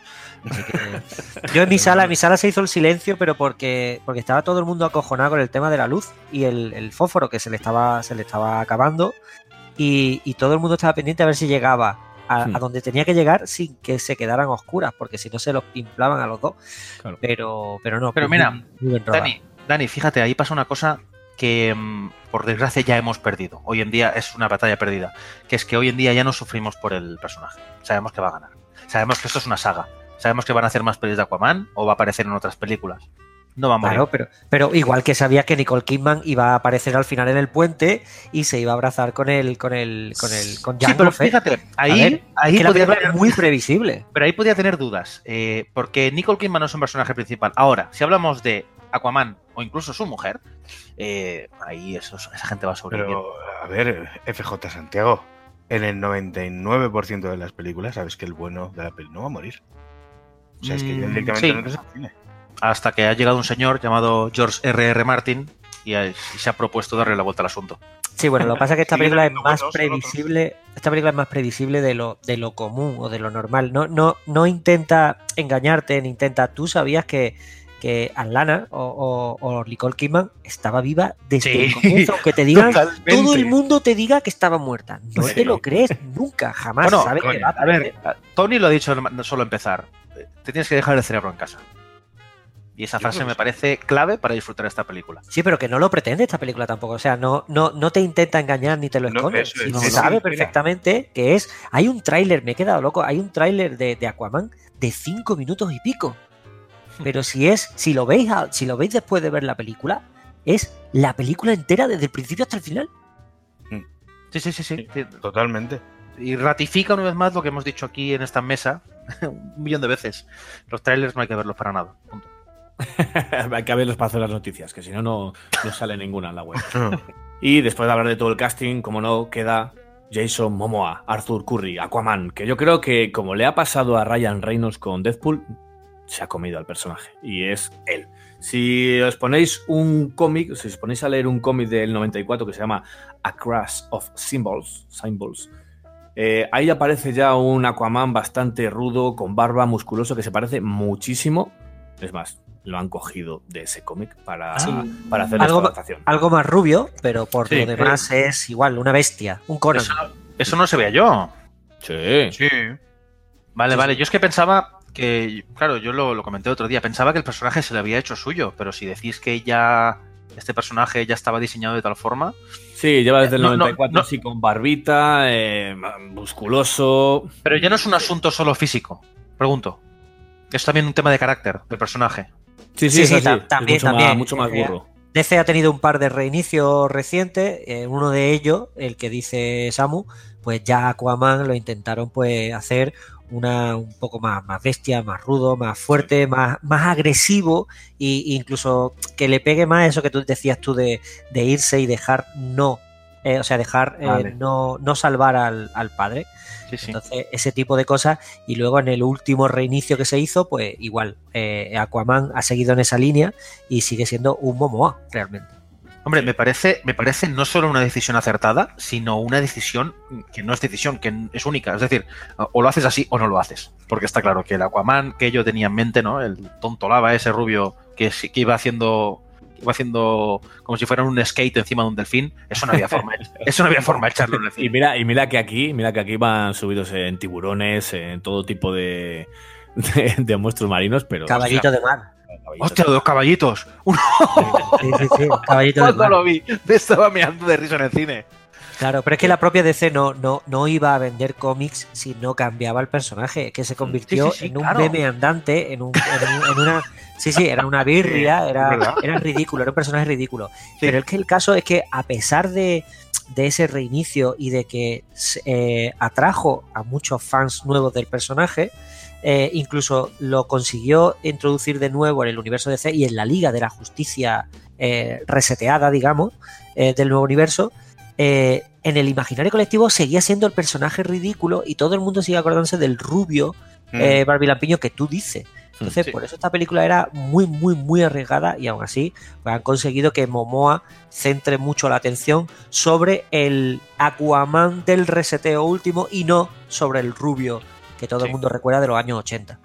Así que- yo en mi sala, en mi sala se hizo el silencio, pero porque, porque estaba todo el mundo acojonado con el tema de la luz y el, el fósforo que se le estaba, se le estaba acabando, y, y todo el mundo estaba pendiente a ver si llegaba a, Hmm. a donde tenía que llegar sin que se quedaran oscuras, porque si no se los pimplaban a los dos. Claro. Pero, pero no. Pero mira, muy. Dani, Dani, fíjate, ahí pasa una cosa que mm, por desgracia ya hemos perdido. Hoy en día es una batalla perdida. Que es que hoy en día ya no sufrimos por el personaje. Sabemos que va a ganar. Sabemos que esto es una saga. Sabemos que van a hacer más pelis de Aquaman o va a aparecer en otras películas. No va a morir. Claro, pero, pero igual que sabía que Nicole Kidman iba a aparecer al final en el puente y se iba a abrazar con el con el con el con Sí, Jango pero fíjate, ahí, ver, ahí haber- es muy previsible. Pero ahí podía tener dudas, eh, porque Nicole Kidman no es un personaje principal. Ahora, si hablamos de Aquaman o incluso su mujer, eh, ahí eso- esa gente va a sobrevivir. Pero, a ver, FJ Santiago, en el 99% de las películas sabes que el bueno de la peli no va a morir. O sea, es que Mm, directamente sí. no te cine. Hasta que ha llegado un señor llamado George R.R. Martin y, se ha propuesto darle la vuelta al asunto. Sí, bueno, lo que pasa es que esta Sí, película es más bueno previsible. Esta película es más previsible de lo, de lo común o de lo normal. No, no, no intenta engañarte, ni intenta. Tú sabías que, que Alana o, o, o Nicole Kidman estaba viva desde Sí. el comienzo, aunque te digan, Totalmente. todo el mundo te diga que estaba muerta. No Sí. te lo crees nunca, jamás. Bueno, sabes que va A ver, Tony lo ha dicho no solo empezar. Te tienes que dejar el cerebro en casa. Y esa frase me parece clave para disfrutar esta película. Sí, pero que no lo pretende esta película tampoco. O sea, no, no, no te intenta engañar ni te lo esconde. no, sabe Sí, mira. perfectamente que es. Hay un tráiler, me he quedado loco. Hay un tráiler de, de Aquaman de cinco minutos y pico. Pero si es, si lo veis, a- si lo veis después de ver la película, es la película entera desde el principio hasta el final. Sí, sí, sí, sí. sí. Totalmente. Y ratifica una vez más lo que hemos dicho aquí en esta mesa un millón de veces. Los trailers no hay que verlos para nada. Punto. Hay que verlos para hacer las noticias, que si no, no no sale ninguna en la web. Y después de hablar de todo el casting, como no, queda Jason Momoa, Arthur Curry, Aquaman, que yo creo que como le ha pasado a Ryan Reynolds con Deadpool, se ha comido al personaje. Y es él. Si os ponéis un cómic, si os ponéis a leer un cómic del 94 que se llama A Crash of Symbols, Symbols eh, ahí aparece ya un Aquaman bastante rudo, con barba, musculoso, que se parece muchísimo. Es más, lo han cogido de ese cómic para, Sí. para hacer Algo esta más rubio, pero por Sí, lo demás es igual, una bestia, un Conan. Eso, no- eso no se veía yo. Sí. Sí. Vale, Sí, vale. sí. Yo es que pensaba que, claro, yo lo, lo comenté otro día, pensaba que el personaje se le había hecho suyo, pero si decís que ya este personaje ya estaba diseñado de tal forma, Sí, lleva desde el No, no, 94 no. así con barbita, eh, musculoso. pero ya no es un asunto solo físico. Pregunto. Es también un tema de carácter del personaje. Sí, Sí, sí, también, mucho también. Más, mucho más Eh, burro. DC ha tenido un par de reinicios recientes. eh, uno de ellos, el que dice Samu, pues ya Aquaman lo intentaron pues hacer una un poco más, más bestia, más rudo, más fuerte, más, más agresivo e incluso que le pegue más eso que tú decías tú de, de irse y dejar no, eh, o sea, dejar eh, no, no salvar al, al padre. Sí, sí. Entonces, ese tipo de cosas. Y luego en el último reinicio que se hizo, pues igual, eh, Aquaman ha seguido en esa línea y sigue siendo un Momoa, realmente. Hombre, me parece, me parece no solo una decisión acertada, sino una decisión que no es decisión, que es única. Es decir, o lo haces así o no lo haces. Porque está claro que el Aquaman que yo tenía en mente, ¿no? El tonto lava, ese rubio que, que iba haciendo iba haciendo como si fuera un skate encima de un delfín, eso no había forma, eso no había forma de echarlo en el Y cine. mira, y mira que aquí, mira que aquí van subidos en tiburones, en todo tipo de, de, de monstruos marinos, pero. Caballito de mar. caballitos. ¡Hostia, dos caballitos! ¡Uno! Sí, sí, sí, caballito de mar. lo vi, me estaba meando de risa en el cine. Claro, pero es que la propia DC no, no, no iba a vender cómics si no cambiaba el personaje, que se convirtió Sí, sí, sí, en un claro. meme andante, en, un, en, un- en una... Sí, sí, era una birria, era, era ridículo, era un personaje ridículo. Pero es que el caso es que a pesar de, de ese reinicio y de que eh, atrajo a muchos fans nuevos del personaje, eh, incluso lo consiguió introducir de nuevo en el universo DC y en la Liga de la Justicia eh, reseteada, digamos, eh, del nuevo universo, eh, en el imaginario colectivo seguía siendo el personaje ridículo y todo el mundo sigue acordándose del rubio Mm. eh, Barbie Lampiño que tú dices. Entonces, Sí. por eso esta película era muy, muy, muy arriesgada y aún así pues, han conseguido que Momoa centre mucho la atención sobre el Aquaman del reseteo último y no sobre el rubio que todo Sí. el mundo recuerda de los años 80.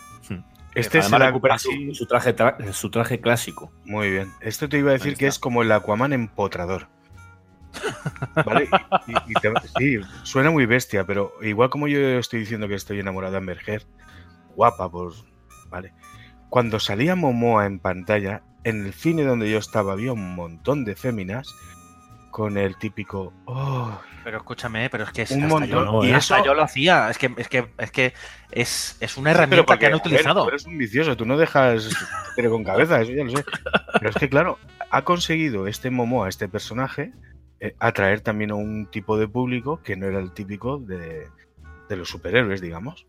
Este es el recupera así- su, su traje, tra- su traje clásico. Muy bien. Esto te iba a decir que es como el Aquaman empotrador. ¿Vale? Y- y- y te- sí, suena muy bestia, pero igual como yo estoy diciendo que estoy enamorada de Amber guapa, pues. Vale. Cuando salía Momoa en pantalla, en el cine donde yo estaba había un montón de féminas con el típico. Oh, Pero escúchame, pero es que es Un hasta montón. yo, Y hasta eso- yo lo hacía. Es que es que es que es, es una herramienta pero porque, que han a ver, utilizado. tú eres un vicioso, tú no dejas tiro con cabeza, eso ya lo sé. Pero es que, claro, ha conseguido este Momoa, este personaje, eh, atraer también a un tipo de público que no era el típico de, de los superhéroes, digamos.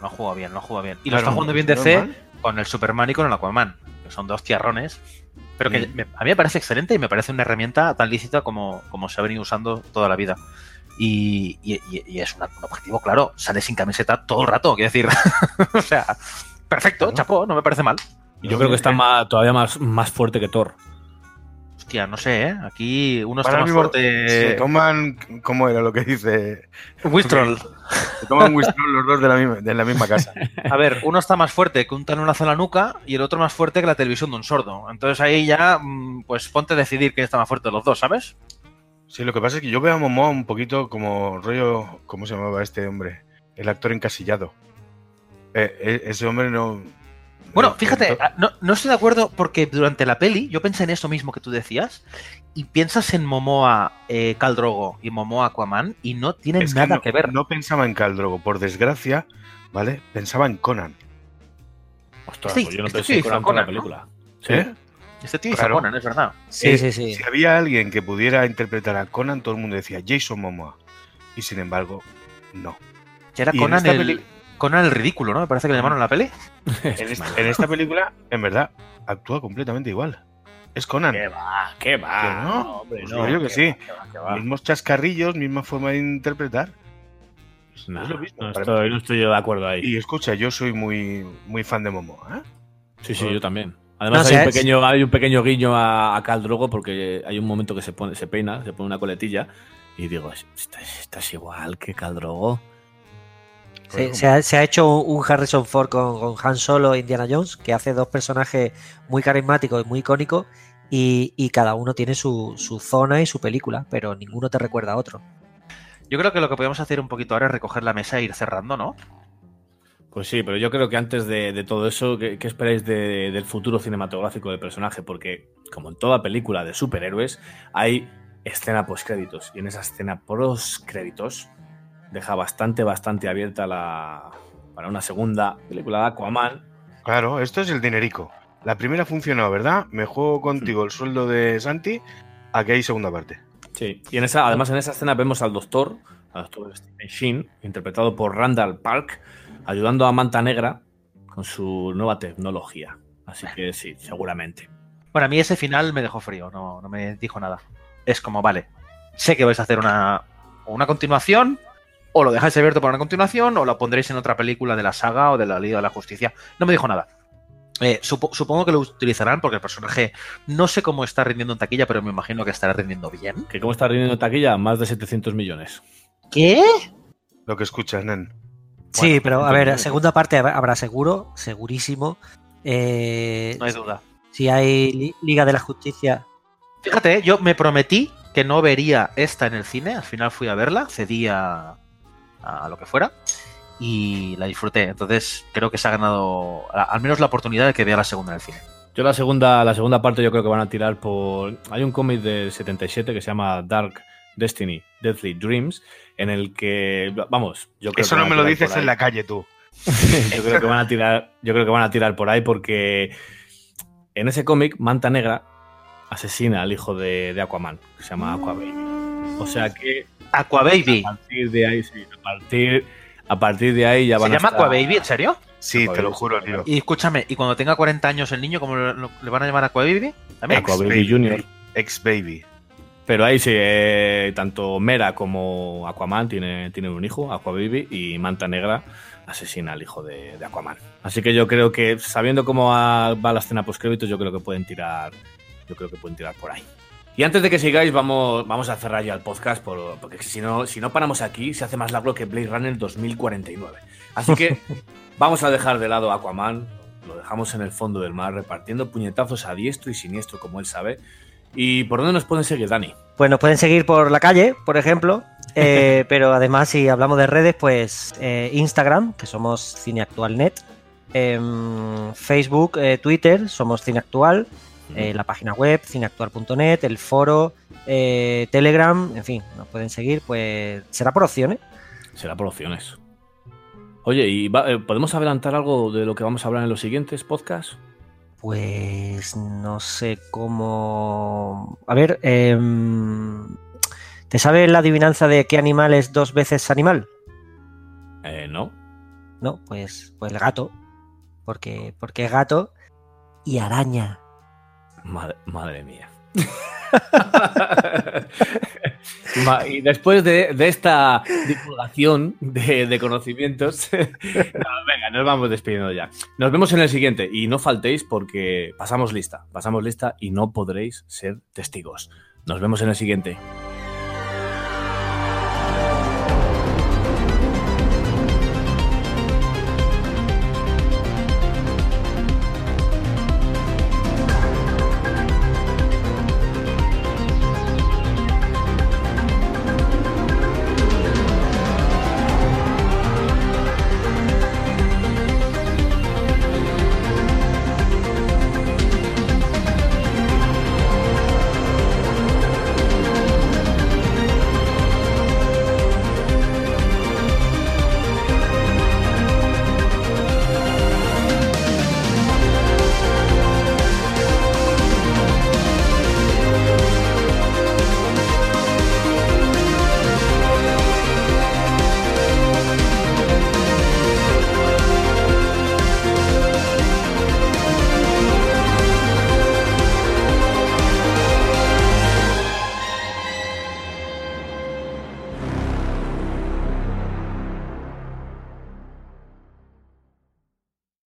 No juega bien, no juega bien. Y lo está jugando bien DC normal. con el Superman y con el Aquaman, que son dos tierrones. Pero que Mm. me- a mí me parece excelente y me parece una herramienta tan lícita como, como se ha venido usando toda la vida. Y, y- es una- un objetivo, claro, sale sin camiseta todo el rato, quiero decir. o sea, perfecto, Claro. chapó, no me parece mal. Y yo creo que está más- todavía más, más fuerte que Thor. Hostia, no sé, ¿eh? Aquí uno está más fuerte. Se toman, ¿cómo era lo que dice? Wistrol. Se toman Wistrol los dos de la misma, de la misma casa. A ver, uno está más fuerte que un talonazo en la nuca y el otro más fuerte que la televisión de un sordo. Entonces ahí ya, mm, pues ponte a decidir quién está más fuerte de los dos, ¿sabes? Sí, lo que pasa es que yo veo a Momoa un poquito como rollo. ¿Cómo se llamaba este hombre? El actor encasillado. Eh, eh, ese hombre no. Bueno, no- fíjate, ah, no, no estoy de acuerdo porque durante la peli yo pensé en eso mismo que tú decías y piensas en Momoa eh, Caldrogo y Momoa Aquaman y no tienen es nada no, que ver. No pensaba en Caldrogo, por desgracia, ¿vale? Pensaba en Conan. Ostras, Este- pues yo no este pensé tío con hizo la Conan, película. ¿Eh? Este tío hizo. Conan, es verdad. Sí, Eh, sí, sí. Si había alguien que pudiera interpretar a Conan, todo el mundo decía Jason Momoa. Y sin embargo, no. Que era Y en Conan esta el, peli- Conan el ridículo, ¿no? Me parece que le llamaron la peli. En esta, en esta película, en verdad, actúa completamente igual. Es Conan. ¿Qué va? ¿Qué va? ¿Que no? hombre, Pues no, yo creo que sí. va, qué va, qué va. Mismos chascarrillos, misma forma de interpretar. Nah, es lo mismo, no, estoy, no estoy yo de acuerdo ahí. Y escucha, yo soy muy, muy fan de Momoa. ¿eh? Sí, sí, yo también. Además No hay, un pequeño, hay un pequeño guiño a, a Khal Drogo porque hay un momento que se pone, se peina, se pone una coletilla y digo, estás, estás igual que Khal Se, ha, se ha hecho un Harrison Ford con, con Han Solo e Indiana Jones, que hace dos personajes muy carismáticos y muy icónicos, y, y cada uno tiene su, su zona y su película, pero ninguno te recuerda a otro. Yo creo que lo que podemos hacer un poquito ahora es recoger la mesa e ir cerrando, ¿no? Pues sí, pero yo creo que antes de, de todo eso, ¿qué, qué esperáis de- del futuro cinematográfico del personaje? Porque, como en toda película de superhéroes, hay escena postcréditos. Y en esa escena postcréditos deja bastante, bastante abierta la para una segunda película de Aquaman. Claro, esto es el dinerico. La primera funcionó, ¿verdad? Me juego contigo el sueldo de Santi a que hay segunda parte. Sí. Y en esa, además en esa escena vemos al doctor, al doctor Stephen Sheen, interpretado por Randall Park, ayudando a Manta Negra con su nueva tecnología. Así que sí, seguramente. Bueno, a mí ese final me dejó frío, no, no me dijo nada. Es como, vale, sé que vais a hacer una, una continuación, o lo dejáis abierto para una continuación, o lo pondréis en otra película de la saga o de la Liga de la Justicia. No me dijo nada. Eh, supo- supongo que lo utilizarán porque el personaje no sé cómo está rindiendo en taquilla, pero me imagino que estará rindiendo bien. ¿Que ¿Cómo está rindiendo taquilla? Más de 700 millones. ¿Qué? Lo que escuchas, Nen. Sí, Bueno, pero a ver, segunda parte habrá habrá seguro, segurísimo. Eh, No hay duda. Si hay Li- Liga de la Justicia, Fíjate, yo me prometí que no vería esta en el cine. Al final fui a verla, cedí a, a lo que fuera y la disfruté. Entonces creo que se ha ganado a- al menos la oportunidad de que vea la segunda en el cine. Yo la segunda, la segunda parte yo creo que van a tirar por... Hay un cómic del 77 que se llama Dark Destiny, Deathly Dreams, en el que, vamos, yo creo Eso que no me lo dices en la calle tú. yo creo que van a tirar, yo creo que van a tirar por ahí porque en ese cómic Manta Negra asesina al hijo de, de Aquaman, que se llama Aquababy. O sea que Aquababy. a partir de ahí, sí, a partir, a partir de ahí ya ¿Se van a llama estar- Aquababy? ¿En serio? Sí, te lo juro, tío. Y escúchame, ¿y cuando tenga 40 años el niño, cómo lo- lo- le van a llamar Aquababy? ¿También? Aquababy Baby. Junior. Ex Baby. Pero ahí sí, eh, tanto Mera como Aquaman tiene- tienen un hijo, Aquababy, y Manta Negra asesina al hijo de, de Aquaman. Así que yo creo que, sabiendo cómo va, va la escena post yo creo que pueden tirar. Yo creo que pueden tirar por ahí. Y antes de que sigáis, vamos, vamos a cerrar ya el podcast, por- porque si no, si no paramos aquí, se hace más largo que Blade Runner 2049. Así que vamos a dejar de lado Aquaman, lo dejamos en el fondo del mar, repartiendo puñetazos a diestro y siniestro, como él sabe. ¿Y por dónde nos pueden seguir, Dani? pues nos pueden seguir por la calle, por ejemplo. eh, pero además, si hablamos de redes, pues eh, Instagram, que somos Cineactualnet. em, Facebook, eh, Twitter, somos Cineactual. Eh, la página web, cineactual.net, el foro, eh, Telegram, en fin, nos pueden seguir, pues será por opciones. Será por opciones. Oye, ¿y va- eh, podemos adelantar algo de lo que vamos a hablar en los siguientes podcasts? Pues no sé cómo. A ver, em, ¿te sabes la adivinanza de qué animal es dos veces animal? Eh, no. No, pues, pues el gato. Porque, porque es gato y araña. Madre, mía. Y después de, de esta divulgación de, de conocimientos, no, venga, nos vamos despidiendo ya. Nos vemos en el siguiente y no faltéis porque pasamos lista, pasamos lista y no podréis ser testigos. Nos vemos en el siguiente.